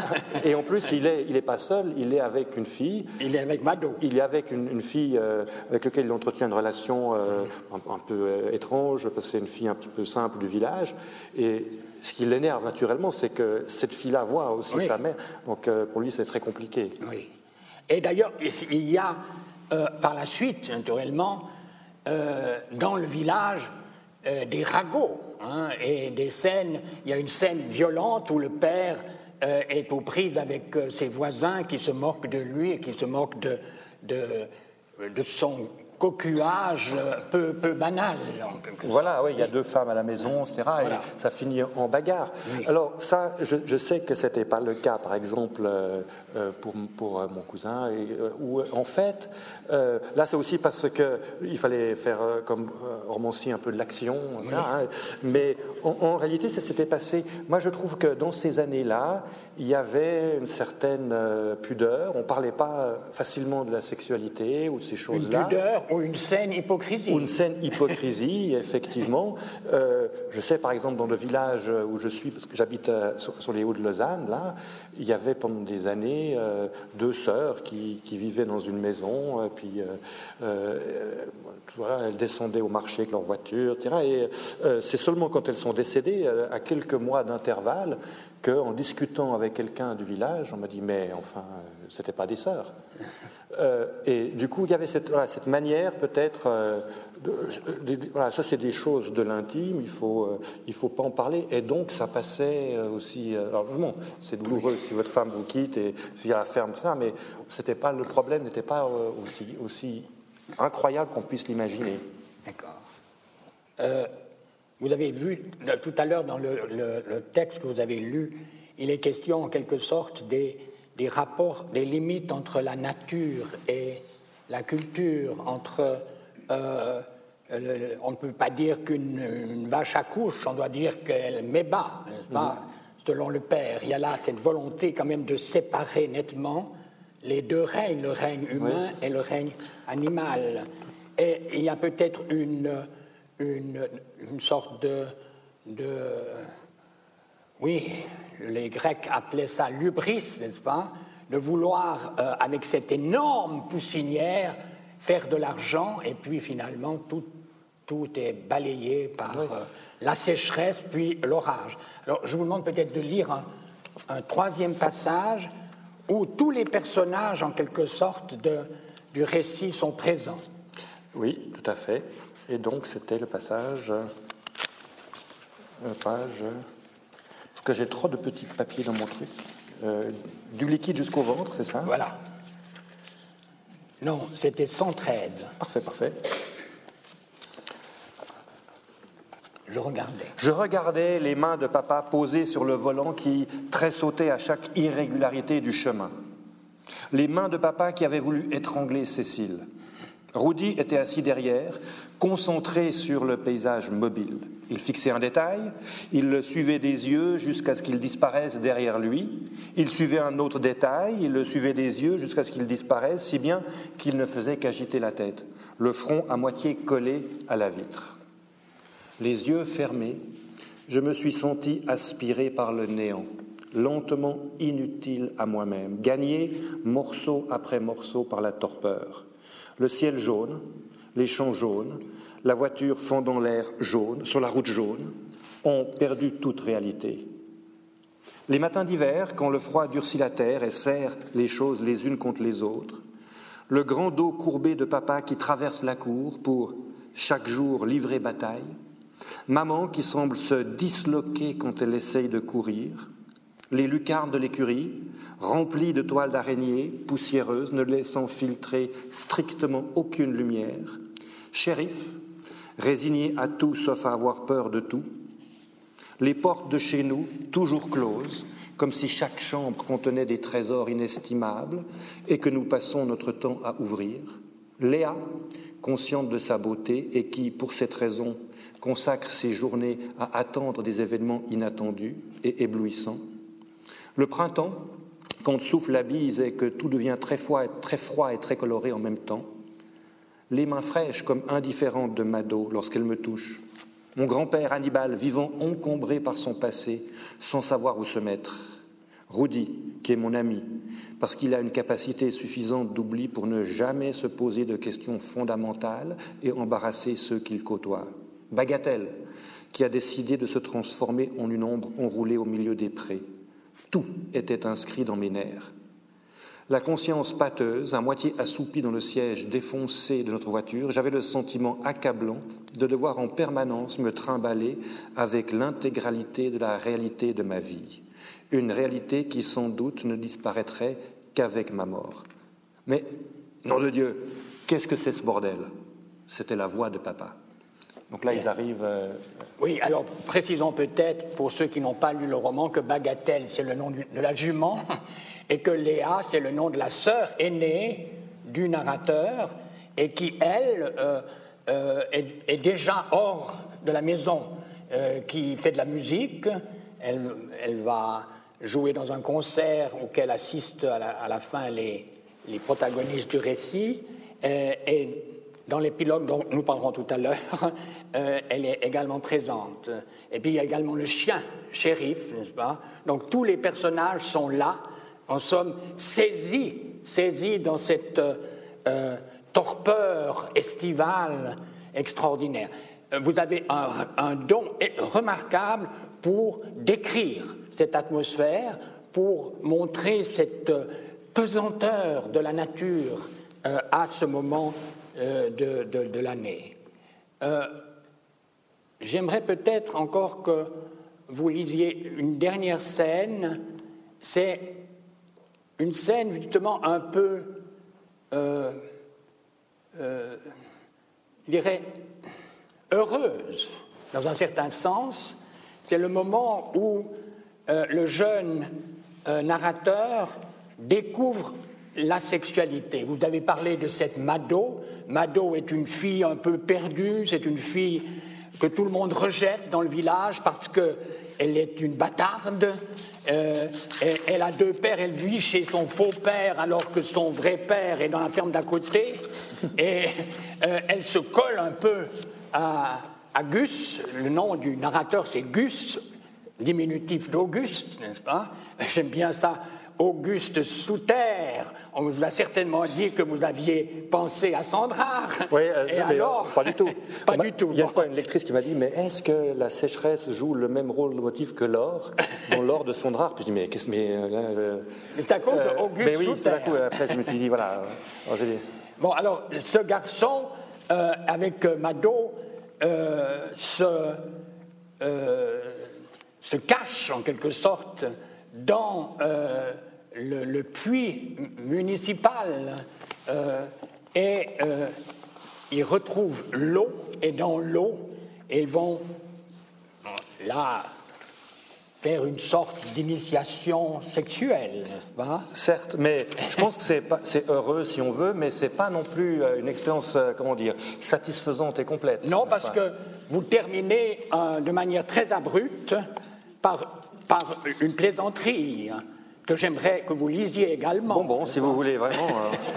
S2: [laughs] et en plus, il n'est il est pas seul, il est avec une fille.
S1: Il est avec Mado.
S2: Il est avec une, fille euh, avec laquelle il entretient une relation euh, un, peu euh, étrange, parce que c'est une fille un petit peu simple du village. Et ce qui l'énerve naturellement, c'est que cette fille-là voit aussi sa mère. Donc euh, pour lui, c'est très compliqué.
S1: Oui. Et d'ailleurs, il y a euh, par la suite, naturellement, euh, dans le village, des ragots hein, et des scènes. Il y a une scène violente où le père est aux prises avec ses voisins qui se moquent de lui et qui se moquent de, de son cocuage peu, peu banal.
S2: voilà, oui, il y a deux femmes à la maison, etc. Et ça finit en bagarre. Alors ça, je, sais que ce n'était pas le cas, par exemple, euh, euh, pour, pour euh, mon cousin, et, où en fait, là c'est aussi parce qu'il fallait faire comme romancier un peu de l'action, hein. mais en, en, réalité ça s'était passé. Moi je trouve que dans ces années-là, il y avait une certaine pudeur, on ne parlait pas facilement de la sexualité ou de ces choses-là.
S1: Une pudeur ou une saine hypocrisie.
S2: Ou une saine hypocrisie, [laughs] effectivement. Euh, je sais, par exemple, dans le village où je suis, parce que j'habite euh, sur, les Hauts de Lausanne, là, il y avait pendant des années euh, deux sœurs qui, vivaient dans une maison, puis elles descendaient au marché avec leur voiture, etc. Et c'est seulement quand elles sont décédées, à quelques mois d'intervalle, qu'en discutant avec quelqu'un du village, on m'a dit, mais enfin, c'était pas des sœurs. Euh, et du coup, il y avait cette, cette manière peut-être. Euh, voilà, ça, c'est des choses de l'intime, il faut, euh, faut pas en parler. Et donc, ça passait aussi. alors, bon, c'est douloureux si votre femme vous quitte et si la ferme, ça, mais c'était pas, le problème n'était pas aussi, aussi incroyable qu'on puisse l'imaginer.
S1: D'accord. vous avez vu tout à l'heure dans le, le texte que vous avez lu, il est question en quelque sorte des des rapports, des limites entre la nature et la culture, entre euh, on ne peut pas dire qu'une vache accouche, on doit dire qu'elle met bas, n'est-ce pas, mm-hmm. selon le père. Il y a là cette volonté quand même de séparer nettement les deux règnes, le règne humain et le règne animal. Et il y a peut-être une, une, une, sorte de, de oui, les Grecs appelaient ça l'ubris, n'est-ce pas? De vouloir, euh, avec cette énorme poussinière, faire de l'argent, et puis finalement, tout, tout est balayé par euh, la sécheresse, puis l'orage. Alors, je vous demande peut-être de lire un, un, troisième passage où tous les personnages, en quelque sorte, de, du récit sont présents.
S2: Oui, tout à fait. Et donc, c'était le passage, euh, page parce que j'ai trop de petits papiers dans mon truc. Euh, du liquide jusqu'au ventre, c'est ça
S1: Voilà. Non, c'était 113.
S2: Parfait, parfait.
S1: Je regardais.
S2: Je regardais les mains de papa posées sur le volant qui tressautaient à chaque irrégularité du chemin. Les mains de papa qui avaient voulu étrangler Cécile. Rudy était assis derrière, concentré sur le paysage mobile. Il fixait un détail, il le suivait des yeux jusqu'à ce qu'il disparaisse derrière lui, il suivait un autre détail, il le suivait des yeux jusqu'à ce qu'il disparaisse, si bien qu'il ne faisait qu'agiter la tête, le front à moitié collé à la vitre. Les yeux fermés, je me suis senti aspiré par le néant, lentement inutile à moi-même, gagné morceau après morceau par la torpeur. Le ciel jaune, les champs jaunes, la voiture fendant l'air jaune, sur la route jaune, ont perdu toute réalité. Les matins d'hiver, quand le froid durcit la terre et serre les choses les unes contre les autres, le grand dos courbé de papa qui traverse la cour pour, chaque jour, livrer bataille, maman qui semble se disloquer quand elle essaye de courir, les lucarnes de l'écurie, remplies de toiles d'araignée poussiéreuses, ne laissant filtrer strictement aucune lumière, shérif, résigné à tout sauf à avoir peur de tout, les portes de chez nous toujours closes, comme si chaque chambre contenait des trésors inestimables et que nous passons notre temps à ouvrir, Léa, consciente de sa beauté et qui, pour cette raison, consacre ses journées à attendre des événements inattendus et éblouissants, le printemps, quand souffle la bise et que tout devient très froid, très froid et très coloré en même temps, les mains fraîches comme indifférentes de Mado lorsqu'elle me touche, mon grand-père Hannibal vivant encombré par son passé sans savoir où se mettre, Rudy, qui est mon ami, parce qu'il a une capacité suffisante d'oubli pour ne jamais se poser de questions fondamentales et embarrasser ceux qu'il côtoie, Bagatelle, qui a décidé de se transformer en une ombre enroulée au milieu des prés, tout était inscrit dans mes nerfs. La conscience pâteuse, à moitié assoupie dans le siège défoncé de notre voiture, j'avais le sentiment accablant de devoir en permanence me trimballer avec l'intégralité de la réalité de ma vie, une réalité qui sans doute ne disparaîtrait qu'avec ma mort. Mais, nom de Dieu, qu'est-ce que c'est ce bordel? C'était la voix de papa. Donc là, ils arrivent. Euh,
S1: oui, alors précisons peut-être pour ceux qui n'ont pas lu le roman que Bagatelle, c'est le nom de la jument, [laughs] et que Léa, c'est le nom de la sœur aînée du narrateur, et qui, elle, euh, euh, est, déjà hors de la maison, qui fait de la musique. Elle, elle, va jouer dans un concert auquel assistent à la, à la fin les, les, protagonistes du récit. et dans l'épilogue dont nous parlerons tout à l'heure, [laughs] euh, elle est également présente. Et puis il y a également le chien, shérif, n'est-ce pas? Donc tous les personnages sont là, en somme, saisis, saisis dans cette euh, torpeur estivale extraordinaire. Vous avez un, don remarquable pour décrire cette atmosphère, pour montrer cette pesanteur de la nature euh, à ce moment euh, de, l'année. Euh, j'aimerais peut-être encore que vous lisiez une dernière scène. C'est une scène justement un peu, euh, je dirais, heureuse, dans un certain sens. C'est le moment où le jeune narrateur découvre la sexualité. Vous avez parlé de cette Mado. Mado est une fille un peu perdue, c'est une fille que tout le monde rejette dans le village parce qu'elle est une bâtarde. Euh, elle, a deux pères, elle vit chez son faux père alors que son vrai père est dans la ferme d'à côté. Et euh, elle se colle un peu à Gus. Le nom du narrateur, c'est Gus, diminutif d'Auguste, n'est-ce pas? J'aime bien ça Auguste Souterre. On vous a certainement dit que vous aviez pensé à Sandrard.
S2: Oui, euh, Et alors, pas du tout. [laughs]
S1: pas du tout.
S2: Il y a une fois une lectrice qui m'a dit Mais est-ce que la sécheresse joue le même rôle de motif que l'or [laughs] dans l'or de Sandrard Puis je dis Mais qu'est-ce mais, euh,
S1: euh, mais ça compte Auguste
S2: mais oui,
S1: Souterre.
S2: Coup, après, je me suis dit Voilà.
S1: Bon, alors, ce garçon, avec Mado, se, se cache en quelque sorte dans le, puits municipal euh, et euh, ils retrouvent l'eau et dans l'eau ils vont là faire une sorte d'initiation sexuelle, n'est-ce pas?
S2: Certes, mais je pense que c'est, heureux si on veut, mais c'est pas non plus euh, une expérience, comment dire, satisfaisante et complète.
S1: Non, parce que vous terminez euh, de manière très abrupte par, par une plaisanterie hein, que j'aimerais que vous lisiez également.
S2: Bon, bon, si vous voulez vraiment.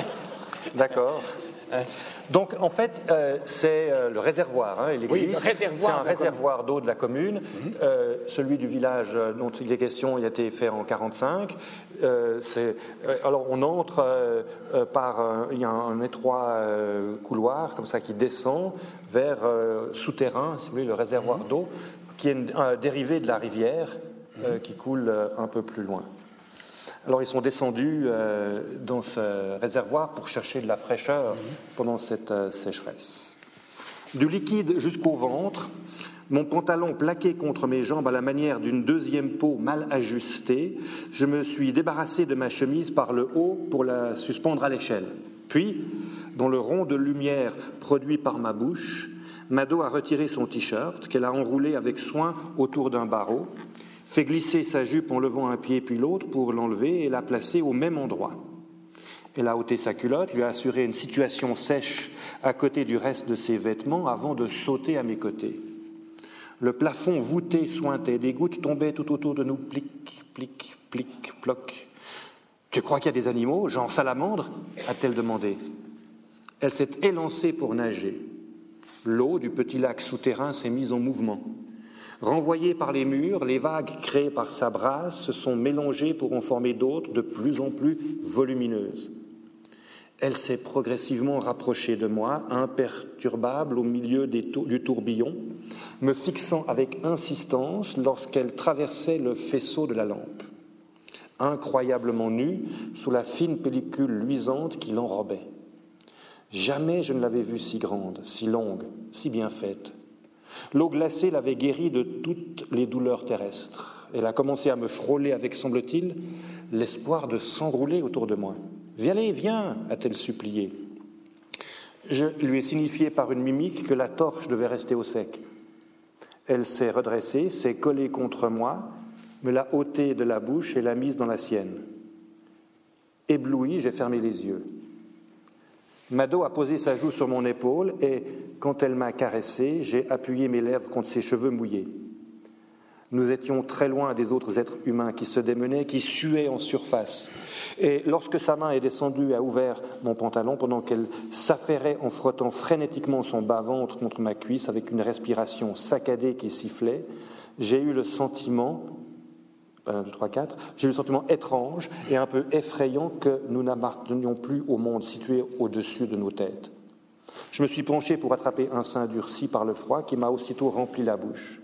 S2: [laughs] D'accord. Donc, en fait, euh, c'est euh, le réservoir, hein, l'église. c'est un réservoir d'eau de la commune. Mhm. Euh, celui du village dont il est question, il a été fait en 45. alors, on entre par, il y a un, étroit couloir comme ça qui descend vers souterrain, si vous voulez, le réservoir mhm. d'eau, qui est un dérivé de la rivière qui coule un peu plus loin. Alors ils sont descendus euh, dans ce réservoir pour chercher de la fraîcheur pendant cette euh, sécheresse. Du liquide jusqu'au ventre, mon pantalon plaqué contre mes jambes à la manière d'une deuxième peau mal ajustée, je me suis débarrassé de ma chemise par le haut pour la suspendre à l'échelle. Puis, dans le rond de lumière produit par ma bouche, Mado a retiré son t-shirt qu'elle a enroulé avec soin autour d'un barreau fait glisser sa jupe en levant un pied puis l'autre pour l'enlever et la placer au même endroit. Elle a ôté sa culotte, lui a assuré une situation sèche à côté du reste de ses vêtements avant de sauter à mes côtés. Le plafond voûté sointait, des gouttes tombaient tout autour de nous, plic, plic, plic, ploc. Tu crois qu'il y a des animaux, genre salamandre? a-t-elle demandé. Elle s'est élancée pour nager. L'eau du petit lac souterrain s'est mise en mouvement. Renvoyées par les murs, les vagues créées par sa brasse se sont mélangées pour en former d'autres de plus en plus volumineuses. Elle s'est progressivement rapprochée de moi, imperturbable au milieu du tourbillon, me fixant avec insistance lorsqu'elle traversait le faisceau de la lampe, incroyablement nue sous la fine pellicule luisante qui l'enrobait. Jamais je ne l'avais vue si grande, si longue, si bien faite. L'eau glacée l'avait guérie de toutes les douleurs terrestres. Elle a commencé à me frôler avec, semble-t-il, l'espoir de s'enrouler autour de moi. Viens, viens, a-t-elle supplié. Je lui ai signifié par une mimique que la torche devait rester au sec. Elle s'est redressée, s'est collée contre moi, me l'a ôtée de la bouche et l'a mise dans la sienne. Ébloui, j'ai fermé les yeux. Mado a posé sa joue sur mon épaule et, quand elle m'a caressé, j'ai appuyé mes lèvres contre ses cheveux mouillés. Nous étions très loin des autres êtres humains qui se démenaient, qui suaient en surface. Et lorsque sa main est descendue, et a ouvert mon pantalon pendant qu'elle s'affairait en frottant frénétiquement son bas-ventre contre ma cuisse avec une respiration saccadée qui sifflait, j'ai eu le sentiment 1, 2, 3, 4, j'ai le sentiment étrange et un peu effrayant que nous n'appartenions plus au monde situé au-dessus de nos têtes. Je me suis penché pour attraper un sein durci par le froid qui m'a aussitôt rempli la bouche.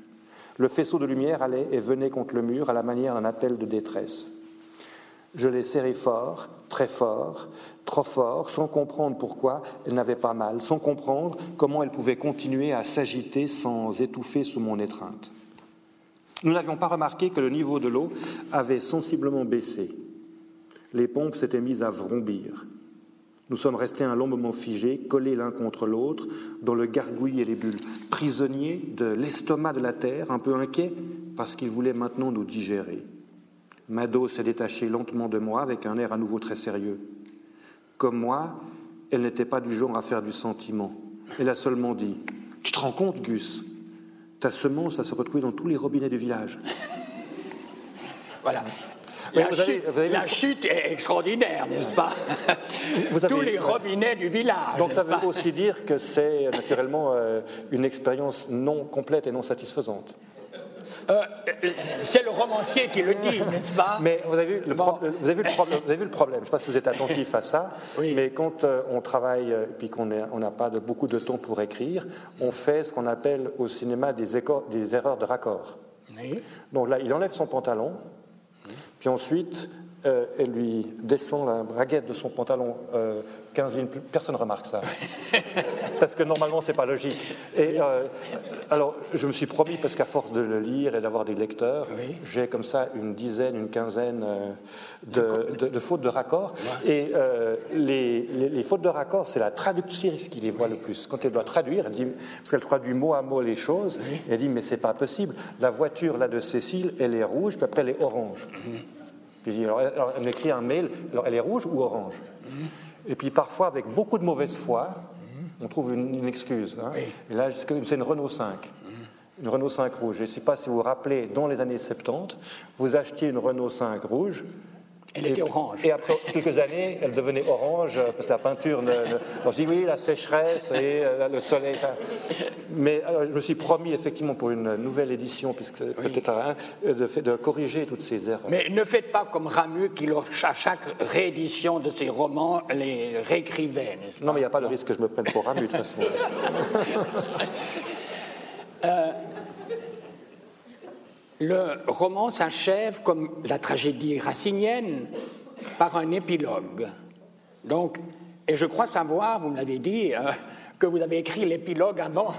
S2: Le faisceau de lumière allait et venait contre le mur à la manière d'un appel de détresse. Je l'ai serré fort, très fort, trop fort, sans comprendre pourquoi elle n'avait pas mal, sans comprendre comment elle pouvait continuer à s'agiter sans étouffer sous mon étreinte. Nous n'avions pas remarqué que le niveau de l'eau avait sensiblement baissé. Les pompes s'étaient mises à vrombir. Nous sommes restés un long moment figés, collés l'un contre l'autre, dans le gargouillis et les bulles, prisonniers de l'estomac de la terre, un peu inquiets parce qu'il voulait maintenant nous digérer. Mado s'est détachée lentement de moi avec un air à nouveau très sérieux. Comme moi, elle n'était pas du genre à faire du sentiment. Elle a seulement dit Tu te rends compte, Gus? Ta semence va se retrouver dans tous les robinets du village. [laughs]
S1: voilà. La, chute, est extraordinaire, n'est-ce pas? [laughs] Tous les robinets du village.
S2: Donc ça veut aussi dire que c'est naturellement euh, une expérience non complète et non satisfaisante.
S1: Euh, c'est le romancier qui le dit, n'est-ce pas
S2: Mais vous avez, vu le problème, vous avez vu le problème, je ne sais pas si vous êtes attentif à ça, mais quand euh, on travaille et puis qu'on n'a pas de, beaucoup de temps pour écrire, on fait ce qu'on appelle au cinéma des, des erreurs de raccord. Donc là, il enlève son pantalon, puis ensuite, euh, elle lui descend la braguette de son pantalon 15 lignes plus. Personne ne remarque ça. [laughs] parce que normalement, c'est pas logique. Et alors, je me suis promis, parce qu'à force de le lire et d'avoir des lecteurs, j'ai comme ça une dizaine, une quinzaine de, fautes de raccord. Et les, les, fautes de raccord, c'est la traductrice qui les voit le plus. Quand elle doit traduire, elle dit, parce qu'elle traduit mot à mot les choses, elle dit, mais c'est pas possible. La voiture là de Cécile, elle est rouge, puis après elle est orange. Mhm. Puis alors, elle écrit un mail, alors elle est rouge ou orange Et puis parfois, avec beaucoup de mauvaise foi, on trouve une, excuse. Hein. Et là, c'est une Renault 5. Une Renault 5 rouge. Je ne sais pas si vous vous rappelez, dans les années 70, vous achetiez une Renault 5 rouge,
S1: elle était orange.
S2: Et après quelques années, elle devenait orange parce que la peinture. Ne, je dis oui, la sécheresse et euh, le soleil. Mais je me suis promis effectivement pour une nouvelle édition, puisque peut-être un, de, de, corriger toutes ces erreurs.
S1: Mais ne faites pas comme Ramu qui, à chaque réédition de ses romans, les réécrivait.
S2: Non, mais il n'y a pas de risque que je me prenne pour Ramu de toute façon. [laughs] [laughs]
S1: euh, le roman s'achève comme la tragédie racinienne par un épilogue. Donc, et je crois savoir, vous me l'avez dit, euh, que vous avez écrit l'épilogue avant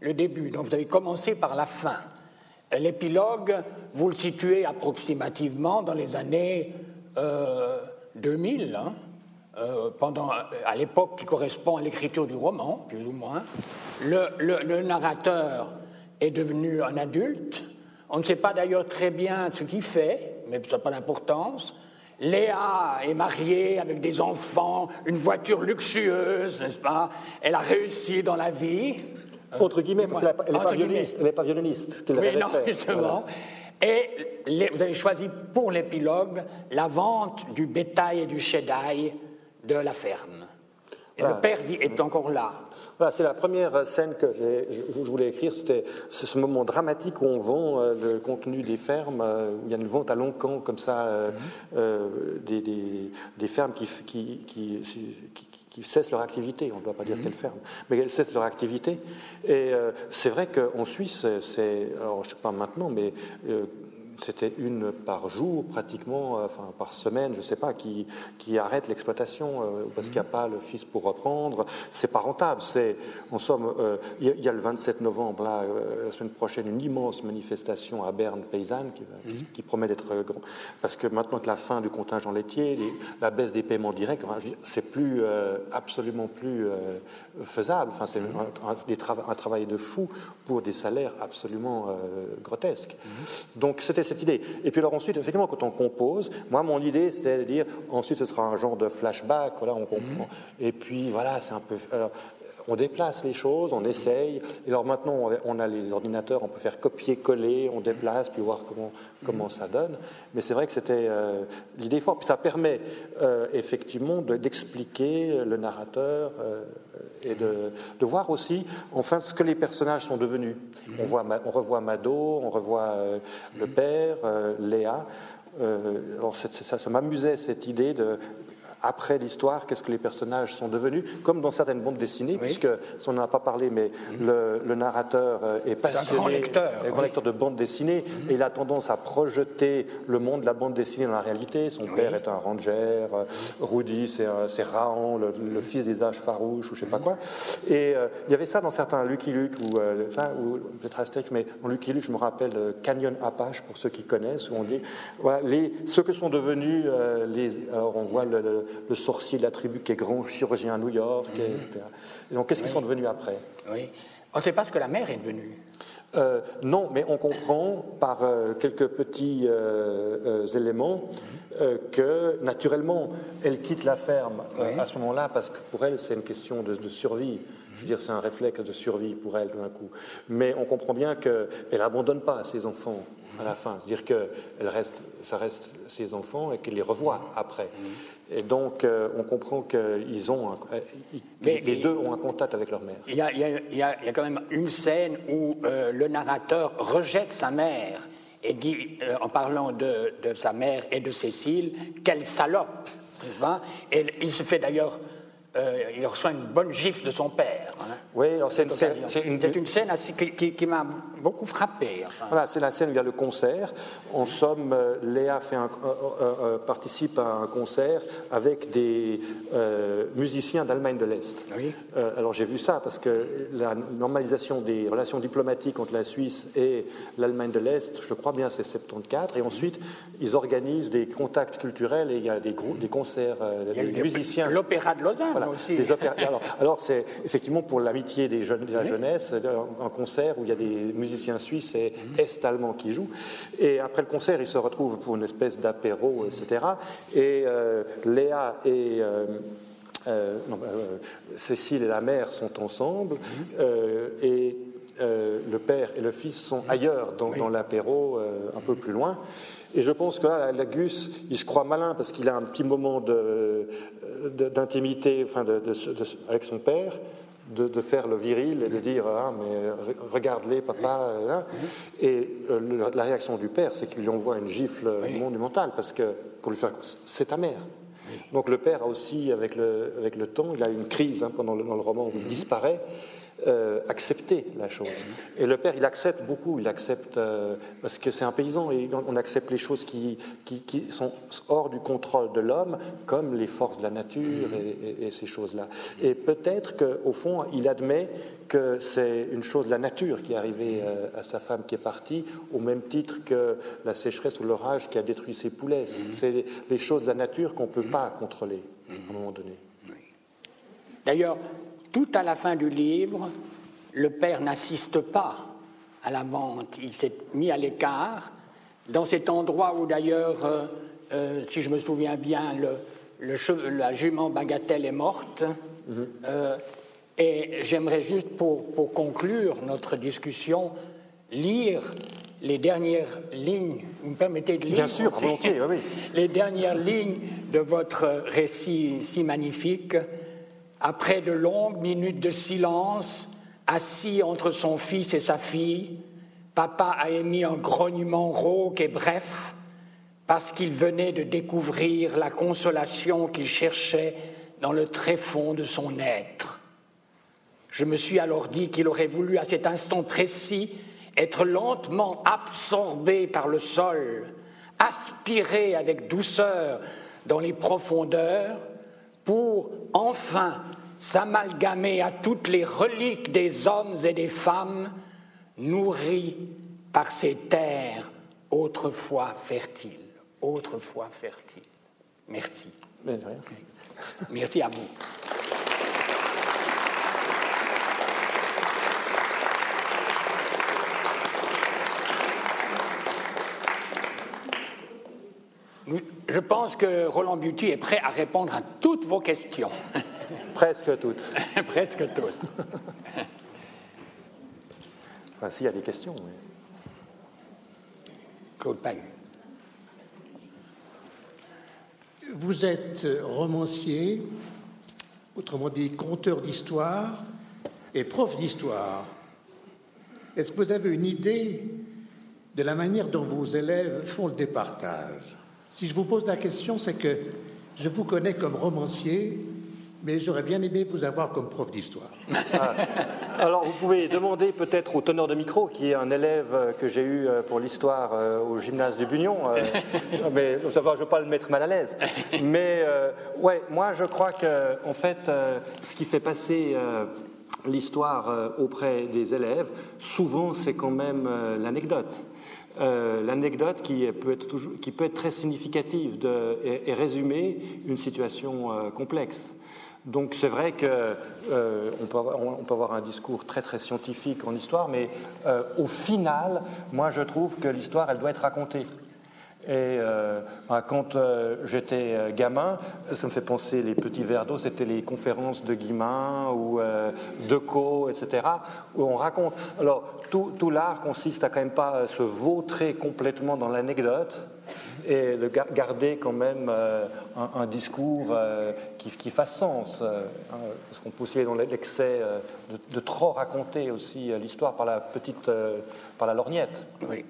S1: le début. Donc vous avez commencé par la fin. L'épilogue, vous le situez approximativement dans les années 2000, euh, hein, euh, pendant, à l'époque qui correspond à l'écriture du roman, plus ou moins. le narrateur est devenu un adulte, on ne sait pas d'ailleurs très bien ce qu'il fait, mais ça n'a pas d'importance. Léa est mariée avec des enfants, une voiture luxueuse, n'est-ce pas? Elle a réussi dans la vie.
S2: Entre guillemets, parce qu'elle n'est pas, violoniste. Elle n'est pas violoniste.
S1: Oui, non, justement. Et vous avez choisi pour l'épilogue la vente du bétail et du cheddail de la ferme. Le père est encore là
S2: c'est la première scène que je, voulais écrire. C'était ce moment dramatique où on vend euh, le contenu des fermes, euh, où il y a une vente à long camp comme ça, euh, des, fermes qui, qui, cessent leur activité. On ne doit pas dire quelle ferme, mais elles cessent leur activité. Et c'est vrai qu'en Suisse, c'est, alors je ne sais pas maintenant, mais c'était une par jour pratiquement, euh, enfin par semaine, je ne sais pas, qui, qui arrête l'exploitation euh, parce qu'il n'y a pas le fils pour reprendre. C'est pas rentable. C'est, en somme, euh, il y, a le 27 novembre, là, la semaine prochaine, une immense manifestation à Berne paysanne qui, qui, promet d'être grand. Parce que maintenant que la fin du contingent laitier, la baisse des paiements directs, c'est plus absolument plus faisable. Enfin, c'est un, un, travail de fou pour des salaires absolument grotesques. Donc c'était cette idée. Et puis alors ensuite, effectivement, quand on compose, moi, mon idée, c'était de dire, ensuite, ce sera un genre de flashback, voilà, on comprend. Mhm. Et puis, voilà, c'est un peu on déplace les choses, on essaye. Et alors maintenant, on a les ordinateurs, on peut faire copier-coller, on déplace, puis voir comment, comment ça donne. Mais c'est vrai que c'était euh, l'idée forte. Puis ça permet euh, effectivement d'expliquer le narrateur euh, et de, de, voir aussi, enfin, ce que les personnages sont devenus. On, voit, on revoit Mado, on revoit le père, Léa. alors ça, ça m'amusait cette idée de après l'histoire, qu'est-ce que les personnages sont devenus, comme dans certaines bandes dessinées, puisque, si on n'en a pas parlé, mais mm. le, narrateur euh, est passionné,
S1: un grand lecteur,
S2: un grand lecteur de bandes dessinées, mm. et il a tendance à projeter le monde de la bande dessinée dans la réalité. Son père est un ranger, euh, Rudy c'est Raon, le, fils des âges farouches, ou je sais pas quoi. Et euh, il y avait ça dans certains Lucky Luke, ou, ou peut-être Astérix, mais dans Lucky Luke, je me rappelle Canyon Apache, pour ceux qui connaissent, où on dit, voilà, les, ceux que sont devenus les... Alors on voit le le sorcier de la tribu qui est grand chirurgien à New York, etc. Et donc, qu'est-ce qu'ils sont devenus après
S1: Oui. On ne sait pas ce que la mère est devenue.
S2: Euh, non, mais on comprend par euh, quelques petits euh, éléments que naturellement elle quitte la ferme à ce moment-là parce que pour elle c'est une question de, survie. Je veux dire, c'est un réflexe de survie pour elle d'un coup. Mais on comprend bien qu'elle n'abandonne pas ses enfants à la fin. C'est-à-dire que elle reste, ça reste ses enfants et qu'elle les revoit après. Et donc, euh, on comprend qu'ils ont, euh, les, deux ont un contact avec leur mère.
S1: Il y a, quand même une scène où euh, le narrateur rejette sa mère et dit, en parlant de, sa mère et de Cécile, quelle salope. Et il se fait d'ailleurs euh, il reçoit une bonne gifle de son père. Hein.
S2: Oui, c'est une, scène,
S1: une... scène qui, m'a beaucoup frappé.
S2: Voilà, c'est la scène où il y a le concert. En somme, euh, Léa fait un, euh, participe à un concert avec des musiciens d'Allemagne de l'Est.
S1: Oui.
S2: alors j'ai vu ça parce que la normalisation des relations diplomatiques entre la Suisse et l'Allemagne de l'Est, je crois bien, c'est 74. Et ensuite, ils organisent des contacts culturels et il y a des, groupes, des concerts, des musiciens.
S1: L'Opéra de Lausanne aussi. [laughs]
S2: alors, c'est effectivement pour l'amitié des jeunes, de la jeunesse, un concert où il y a des musiciens suisses et mhm. est-allemands qui jouent. Et après le concert, ils se retrouvent pour une espèce d'apéro, etc. Et euh, Léa et euh, euh, Cécile et la mère sont ensemble mhm. et le père et le fils sont ailleurs dans, l'apéro, un peu plus loin. Et je pense que là, Lagus, il se croit malin parce qu'il a un petit moment d'intimité enfin avec son père, de, faire le viril et de dire ah, mais regarde-les, papa. Hein. Et euh, la réaction du père, c'est qu'il lui envoie une gifle monumentale parce que pour lui faire c'est ta mère. Donc le père a aussi, avec le, avec le temps, il a une crise hein, pendant le, dans le roman où il disparaît. Euh, accepter la chose. Et le père, il accepte beaucoup, il accepte, euh, parce que c'est un paysan, et on accepte les choses qui, qui, sont hors du contrôle de l'homme, comme les forces de la nature et, ces choses-là. Et peut-être qu'au fond, il admet que c'est une chose de la nature qui est arrivée euh, à sa femme qui est partie, au même titre que la sécheresse ou l'orage qui a détruit ses poulets. C'est les choses de la nature qu'on ne peut pas contrôler à un moment donné.
S1: D'ailleurs, tout à la fin du livre, le père n'assiste pas à la vente, il s'est mis à l'écart, dans cet endroit où d'ailleurs, euh, euh, si je me souviens bien, le, la jument bagatelle est morte. Mhm. Euh, et j'aimerais juste, pour, conclure notre discussion, lire les dernières lignes, vous me permettez de lire?
S2: Bien sûr, volontiers, oui. [laughs]
S1: les dernières lignes de votre récit si magnifique après de longues minutes de silence, assis entre son fils et sa fille, papa a émis un grognement rauque et bref, parce qu'il venait de découvrir la consolation qu'il cherchait dans le tréfonds de son être. Je me suis alors dit qu'il aurait voulu à cet instant précis être lentement absorbé par le sol, aspiré avec douceur dans les profondeurs, pour enfin s'amalgamer à toutes les reliques des hommes et des femmes nourris par ces terres autrefois fertiles, autrefois fertiles. Merci. Merci à vous. Je pense que Roland Buty est prêt à répondre à toutes vos questions. [laughs]
S2: Presque toutes. [laughs]
S1: Presque toutes. [laughs]
S2: enfin, s'il y a des questions.
S1: Claude Palu.
S3: Vous êtes romancier, autrement dit conteur d'histoire et prof d'histoire. Est-ce que vous avez une idée de la manière dont vos élèves font le départage? Si je vous pose la question, c'est que je vous connais comme romancier, mais j'aurais bien aimé vous avoir comme prof d'histoire.
S2: Ah. Alors, vous pouvez demander peut-être au teneur de micro, qui est un élève que j'ai eu euh, pour l'histoire euh, au gymnase du Bunion, euh, [laughs] mais je ne veux pas le mettre mal à l'aise. Mais ouais, moi, je crois que, en fait, ce qui fait passer l'histoire auprès des élèves, souvent, c'est quand même l'anecdote. Euh, l'anecdote qui, peut être qui peut être très significative et, résumer une situation euh, complexe. Donc c'est vrai qu'on euh, peut, on peut, avoir un discours très très scientifique en histoire, mais au final, moi je trouve que l'histoire, elle doit être racontée. Et euh, bah, quand euh, j'étais euh, gamin, ça me fait penser les petits verres d'eau, c'était les conférences de Guimain ou de Co, etc., où on raconte. Alors, tout, tout l'art consiste à quand même pas se vautrer complètement dans l'anecdote et de garder quand même un, discours qui, qui, fasse sens. Hein, parce qu'on peut aussi aller dans l'excès de, de, trop raconter aussi l'histoire par la petite, par la lorgnette.
S1: Oui.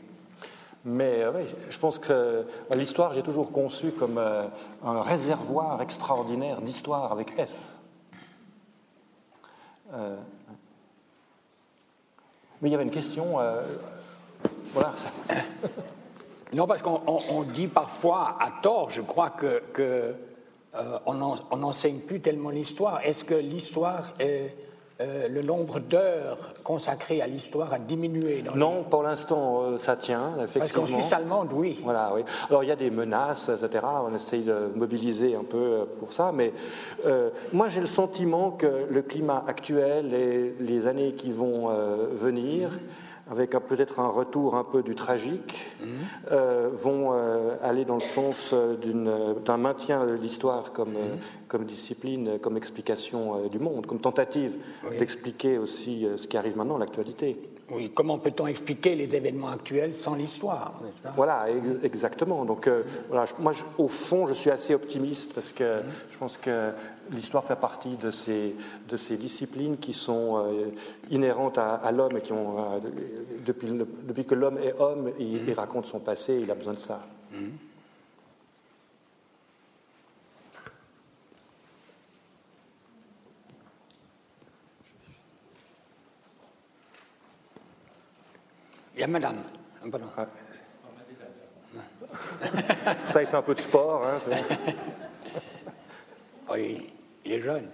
S2: Mais euh, oui, je pense que euh, l'histoire, j'ai toujours conçu comme euh, un réservoir extraordinaire d'histoire avec S. mais il y avait une question. voilà. [laughs]
S1: Non, parce qu'on dit parfois, à tort, je crois, que, que on n'enseigne plus tellement l'histoire. Est-ce que l'histoire est euh, le nombre d'heures consacrées à l'histoire a diminué
S2: Non, pour l'instant, euh, ça tient, effectivement.
S1: Parce qu'en Suisse allemande, oui.
S2: Voilà, oui. Alors, il y a des menaces, etc. On essaye de mobiliser un peu euh, pour ça, mais moi, j'ai le sentiment que le climat actuel et les années qui vont venir avec peut-être un retour un peu du tragique, mhm. euh, vont euh, aller dans le sens euh, d'un maintien de l'histoire comme, mhm. comme discipline, comme explication du monde, comme tentative d'expliquer aussi ce qui arrive maintenant, l'actualité.
S1: Oui, comment peut-on expliquer les événements actuels sans l'histoire
S2: Voilà, exactement. Donc, voilà, moi, au fond, je suis assez optimiste parce que mhm. je pense que l'histoire fait partie de ces, de ces disciplines qui sont euh, inhérentes à, l'homme et qui ont, euh, depuis, depuis, que l'homme est homme, il, raconte son passé, il a besoin de ça.
S1: Il y a madame.
S2: Ah. Ça, il fait un peu de sport. Hein,
S1: oui. Il est jeune.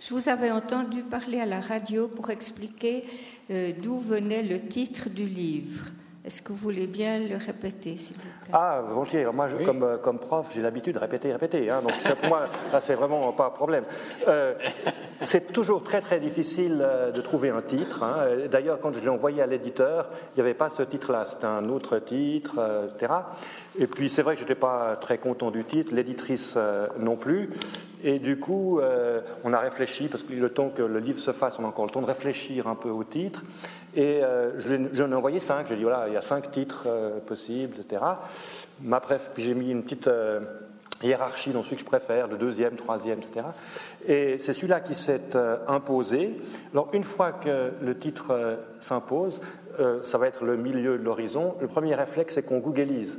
S4: Je vous avais entendu parler à la radio pour expliquer euh, d'où venait le titre du livre. Est-ce que vous voulez bien le répéter, s'il vous plaît?
S2: Ah, volontiers. Moi, comme, euh, comme, prof, j'ai l'habitude de répéter, répéter. Hein, donc, pour moi, [laughs] là, c'est vraiment pas un problème. Euh, c'est toujours très, très difficile de trouver un titre. Hein. D'ailleurs, quand je l'ai envoyé à l'éditeur, il n'y avait pas ce titre-là. C'était un autre titre, etc. Et puis, c'est vrai que je n'étais pas très content du titre, l'éditrice non plus. Et du coup, on a réfléchi, parce que le temps que le livre se fasse, on a encore le temps de réfléchir un peu au titre. Et euh, j'en ai envoyé cinq. J'ai dit voilà, il y a cinq titres euh, possibles, etc. Ma bref, puis j'ai mis une petite euh, hiérarchie dans celui que je préfère, le deuxième, troisième, etc. Et c'est celui-là qui s'est imposé. Alors une fois que le titre s'impose, ça va être le milieu de l'horizon. Le premier réflexe, c'est qu'on googlise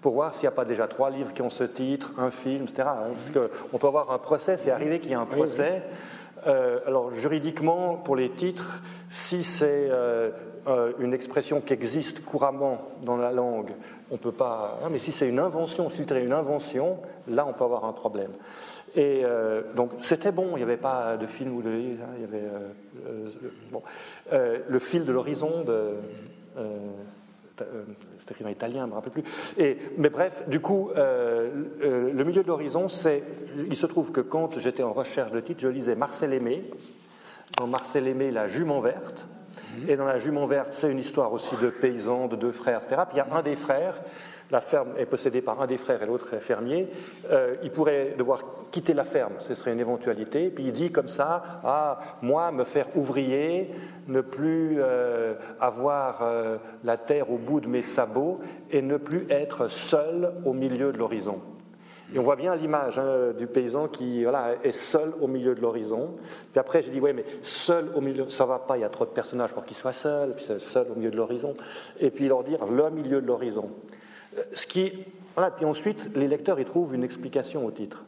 S2: pour voir s'il n'y a pas déjà trois livres qui ont ce titre, un film, etc. Hein, parce qu'on peut avoir un procès, c'est arrivé qu'il y ait un procès. Euh, alors juridiquement, pour les titres, si c'est euh, euh, une expression qui existe couramment dans la langue, on peut pas. Hein, mais si c'est une invention, si c'était une invention, là on peut avoir un problème. Et donc c'était bon, il n'y avait pas de film ou de hein, il y avait le fil de l'horizon de c'est écrit en italien, je ne me rappelle plus. Et, mais bref, du coup, euh, euh, le milieu de l'horizon, c'est. Il se trouve que quand j'étais en recherche de titre, je lisais Marcel Aimé. Dans Marcel Aimé, La jument verte. Et dans La jument verte, c'est une histoire aussi de paysans, de deux frères, etc. Puis il y a un des frères la ferme est possédée par un des frères et l'autre est fermier, euh, il pourrait devoir quitter la ferme, ce serait une éventualité. Puis il dit comme ça, ah, moi, me faire ouvrier, ne plus euh, avoir euh, la terre au bout de mes sabots et ne plus être seul au milieu de l'horizon. Et on voit bien l'image hein, du paysan qui voilà, est seul au milieu de l'horizon. Puis après, j'ai dit, oui, mais seul au milieu, ça va pas, il y a trop de personnages pour qu'il soit seul, puis seul au milieu de l'horizon. Et puis leur dire le milieu de l'horizon. Ce qui, voilà, puis ensuite, les lecteurs y trouvent une explication au titre.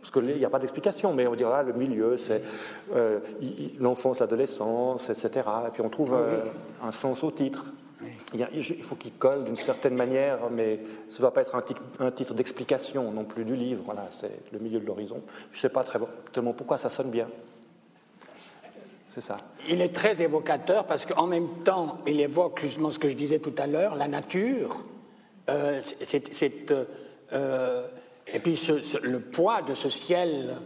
S2: Parce qu'il n'y a pas d'explication, mais on dire là, le milieu, c'est euh, l'enfance, l'adolescence, etc. Et puis on trouve euh, un sens au titre. Il, faut qu'il colle d'une certaine manière, mais ce ne doit pas être un, titre, d'explication non plus du livre. Voilà, c'est le milieu de l'horizon. Je ne sais pas très tellement pourquoi ça sonne bien. C'est ça.
S1: Il est très évocateur parce qu'en même temps, il évoque justement ce que je disais tout à l'heure, la nature, euh, euh, euh, et puis le poids de ce ciel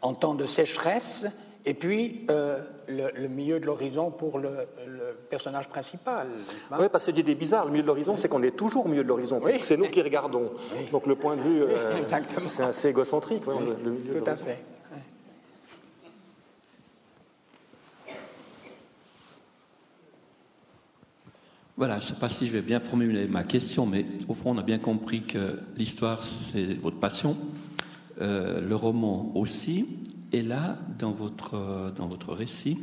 S1: en temps de sécheresse, et puis le, milieu de l'horizon pour le, personnage principal.
S2: Oui, parce que l'idée bizarre, le milieu de l'horizon, c'est qu'on est toujours au milieu de l'horizon, oui. c'est nous qui regardons. Donc le point de vue, c'est assez égocentrique.
S1: tout à fait.
S5: Voilà, je ne sais pas si je vais bien formuler ma question, mais au fond, on a bien compris que l'histoire, c'est votre passion, euh, le roman aussi. Et là, dans votre, dans votre récit,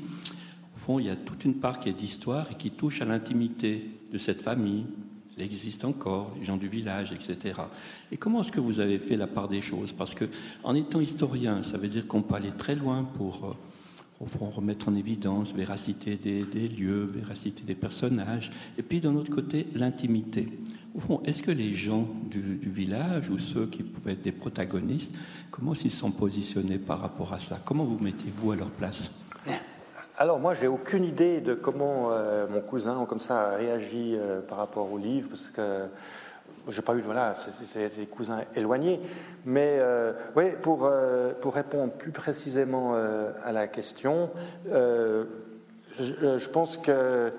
S5: au fond, il y a toute une part qui est d'histoire et qui touche à l'intimité de cette famille il existe encore, les gens du village, etc. Et comment est-ce que vous avez fait la part des choses? Parce que en étant historien, ça veut dire qu'on peut aller très loin pour, euh, remettre en évidence véracité des, lieux, véracité des personnages, et puis d'un autre côté, l'intimité. Au fond, est-ce que les gens du, village ou ceux qui pouvaient être des protagonistes, comment s'ils sont positionnés par rapport à ça? Comment vous mettez-vous à leur place?
S2: Alors moi, j'ai aucune idée de comment euh, mon cousin comme ça a réagi euh, par rapport au livre, parce que j'ai pas eu voilà, c'est des cousins éloignés. Mais euh, oui, pour pour répondre plus précisément à la question, je, pense que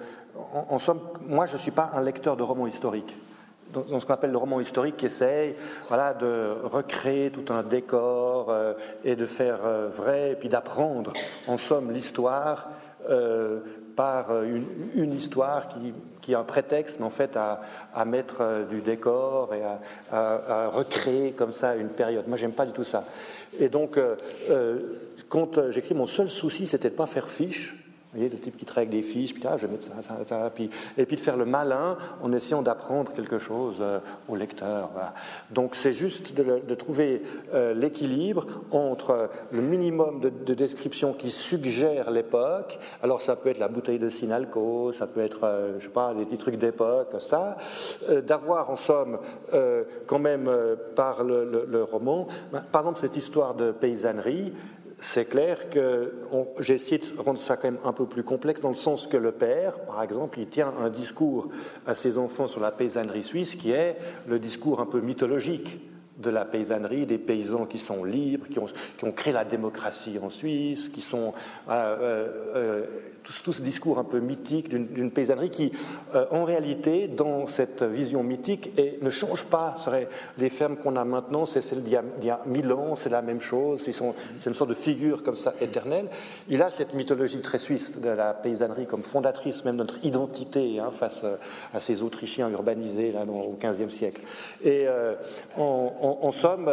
S2: en, somme, moi, je suis pas un lecteur de romans historiques dans ce qu'on appelle le roman historique, qui essaye voilà, de recréer tout un décor euh, et de faire euh, vrai, et puis d'apprendre, en somme, l'histoire euh, par une, histoire qui, qui, est un prétexte, en fait, à, à mettre du décor et à, à, recréer comme ça une période. Moi, j'aime pas du tout ça. Et donc, quand j'écris, mon seul souci, c'était de pas faire fiche vous voyez, le type qui avec des fiches, puis ah, je vais mettre ça, ça, ça, et puis de faire le malin en essayant d'apprendre quelque chose euh, au lecteur. Donc c'est juste de, trouver euh, l'équilibre entre le minimum de, description qui suggère l'époque. Alors ça peut être la bouteille de Sinalco, ça peut être, euh, je sais pas, des petits trucs d'époque, ça. D'avoir en somme quand même par le, le roman, ben, par exemple cette histoire de paysannerie c'est clair que j'ai essayé de rendre ça quand même un peu plus complexe dans le sens que le père, par exemple, il tient un discours à ses enfants sur la paysannerie suisse qui est le discours un peu mythologique de la paysannerie, des paysans qui sont libres, qui ont, créé la démocratie en Suisse, qui sont euh, euh, euh, tout, ce discours un peu mythique d'une paysannerie qui, en réalité, dans cette vision mythique, et ne change pas. Les fermes qu'on a maintenant, c'est celles d'il y, a mille ans, c'est la même chose, c'est une sorte de figure comme ça éternelle. Il a cette mythologie très suisse de la paysannerie comme fondatrice même de notre identité hein, face à ces Autrichiens urbanisés là, au XVe siècle. Et en, somme,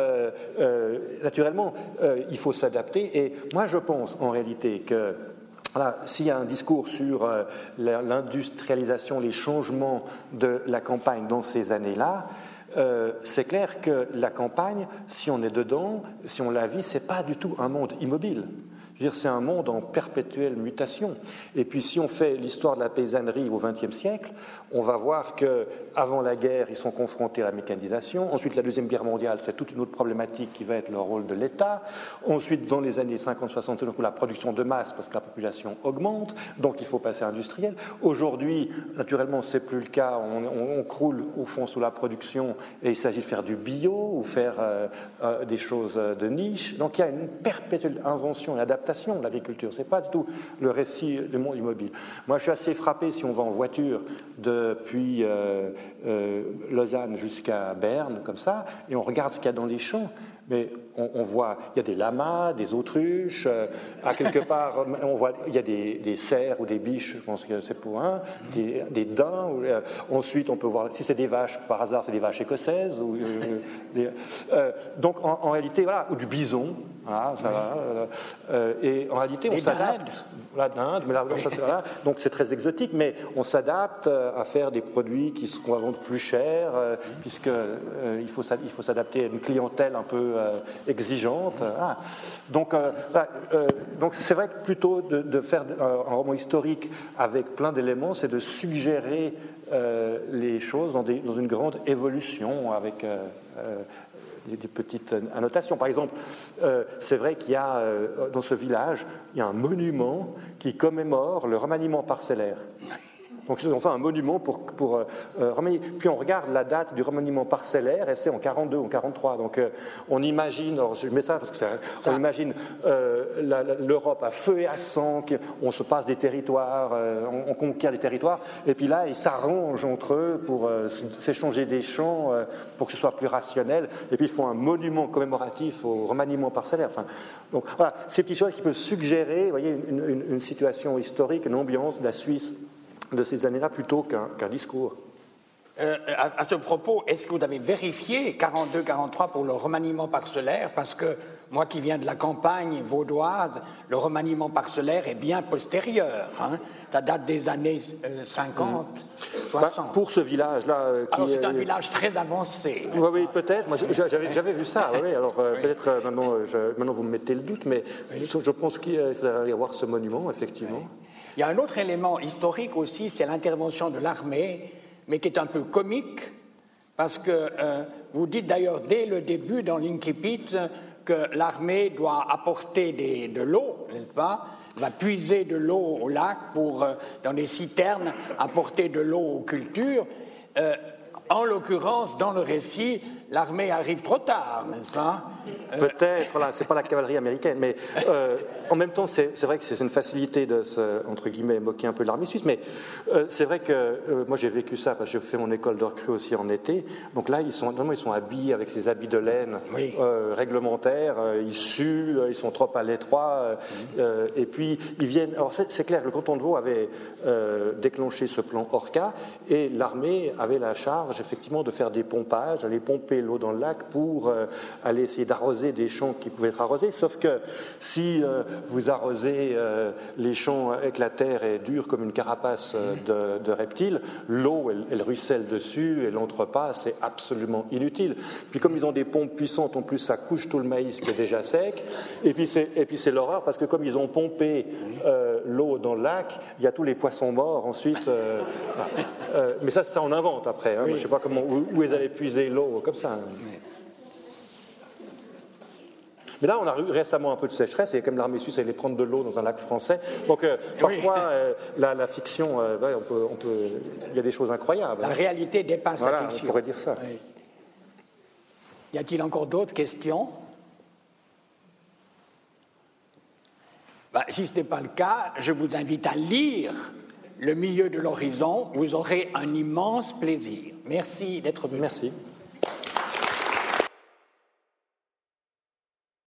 S2: naturellement, il faut s'adapter. Et moi, je pense en réalité que s'il y a un discours sur euh, l'industrialisation, les changements de la campagne dans ces années-là, euh, c'est clair que la campagne, si on est dedans, si on la vit, c'est pas du tout un monde immobile c'est un monde en perpétuelle mutation. Et puis, si on fait l'histoire de la paysannerie au XXe siècle, on va voir que avant la guerre, ils sont confrontés à la mécanisation. Ensuite, la deuxième guerre mondiale, c'est toute une autre problématique qui va être le rôle de l'État. Ensuite, dans les années 50-60, c'est la production de masse parce que la population augmente, donc il faut passer à industriel. Aujourd'hui, naturellement, c'est plus le cas. On, croule au fond sous la production et il s'agit de faire du bio ou faire euh, euh, des choses de niche. Donc, il y a une perpétuelle invention et adaptation de l'agriculture. Ce n'est pas du tout le récit du monde immobile. Moi, je suis assez frappé si on va en voiture depuis euh, euh, Lausanne jusqu'à Berne, comme ça, et on regarde ce qu'il y a dans les champs mais on, voit, il y a des lamas, des autruches, euh, à quelque [laughs] part, on voit, il y a des, des, cerfs ou des biches, je pense que c'est pour un, des, des daims. Euh, ensuite, on peut voir, si c'est des vaches, par hasard, c'est des vaches écossaises. Ou, euh, [laughs] donc, en, réalité, voilà, ou du bison, ça va. et en réalité, on s'adapte. La dinde, mais là, donc c'est très exotique, mais on s'adapte à faire des produits qui qu'on va vendre plus cher, puisque il faut s'adapter à une clientèle un peu exigeante. Ah. Donc, euh, euh, donc c'est vrai que plutôt de, faire un roman historique avec plein d'éléments, c'est de suggérer les choses dans, dans, une grande évolution avec des, petites annotations. Par exemple, c'est vrai qu'il y a dans ce village, il y a un monument qui commémore le remaniement parcellaire. Donc ils ont fait un monument pour, pour euh, euh, Puis on regarde la date du remaniement parcellaire et c'est en 42 ou en 43. Donc euh, on imagine, alors je mets ça parce que ça, on imagine l'Europe à feu et à sang, on se passe des territoires, on, conquiert des territoires, et puis là ils s'arrangent entre eux pour s'échanger des champs pour que ce soit plus rationnel. Et puis ils font un monument commémoratif au remaniement parcellaire. Enfin, donc voilà, ces petites choses qui peuvent suggérer, vous voyez, une, une situation historique, une ambiance de la Suisse de ces années-là plutôt qu'un discours.
S1: Euh, à, ce propos, est-ce que vous avez vérifié 42-43 pour le remaniement parcellaire? Parce que moi qui viens de la campagne vaudoise, le remaniement parcellaire est bien postérieur. Hein. Ça date des années 50, euh, 60. Bah,
S2: pour ce village-là.
S1: Euh, alors c'est un village très avancé.
S2: Oui, oui, peut-être. Moi, j'avais vu ça. Oui, alors peut-être maintenant, maintenant, vous me mettez le doute, mais je pense qu'il faudrait y avoir ce monument, effectivement.
S1: Il y a un autre élément historique aussi, c'est l'intervention de l'armée mais qui est un peu comique, parce que euh, vous dites d'ailleurs dès le début dans l'Inkipit que l'armée doit apporter de l'eau, n'est-ce pas? Va puiser de l'eau au lac pour, euh, dans des citernes, apporter de l'eau aux cultures. Euh, en l'occurrence, dans le récit, l'armée arrive trop tard, n'est-ce pas?
S2: Peut-être, voilà, c'est pas la cavalerie américaine, mais euh, en même temps, c'est vrai que c'est une facilité de se, entre guillemets, moquer un peu de l'armée suisse, mais euh, c'est vrai que euh, moi j'ai vécu ça parce que je fais mon école de recrue aussi en été. Donc là, ils sont vraiment, ils sont habillés avec ces habits de laine réglementaires, ils suent, ils sont trop à l'étroit, et puis ils viennent. Alors c'est clair, le canton de Vaud avait déclenché ce plan Orca, et l'armée avait la charge effectivement de faire des pompages, d'aller pomper l'eau dans le lac pour aller essayer d'arroser des champs qui pouvaient être arrosés, sauf que si euh, vous arrosez euh, les champs avec la terre est dure comme une carapace euh, de, reptile, l'eau, elle, ruisselle dessus, elle n'entre pas, c'est absolument inutile. Puis comme ils ont des pompes puissantes, en plus ça couche tout le maïs qui est déjà sec, et puis c'est l'horreur parce que comme ils ont pompé l'eau dans le lac, il y a tous les poissons morts ensuite. [laughs] mais ça, ça on invente après. Hein. Je ne sais pas comment, où, ils allaient puiser l'eau comme ça. Hein. Mais là, on a eu récemment un peu de sécheresse, et comme l'armée suisse allait prendre de l'eau dans un lac français. Donc, euh, parfois, euh, la, fiction, euh, on peut, il y a des choses incroyables.
S1: La réalité dépasse la fiction.
S2: On pourrait dire ça.
S1: Y a-t-il encore d'autres questions? Bah, Si ce n'est pas le cas, je vous invite à lire Le milieu de l'horizon. Vous aurez un immense plaisir. Merci d'être venu.
S2: Merci.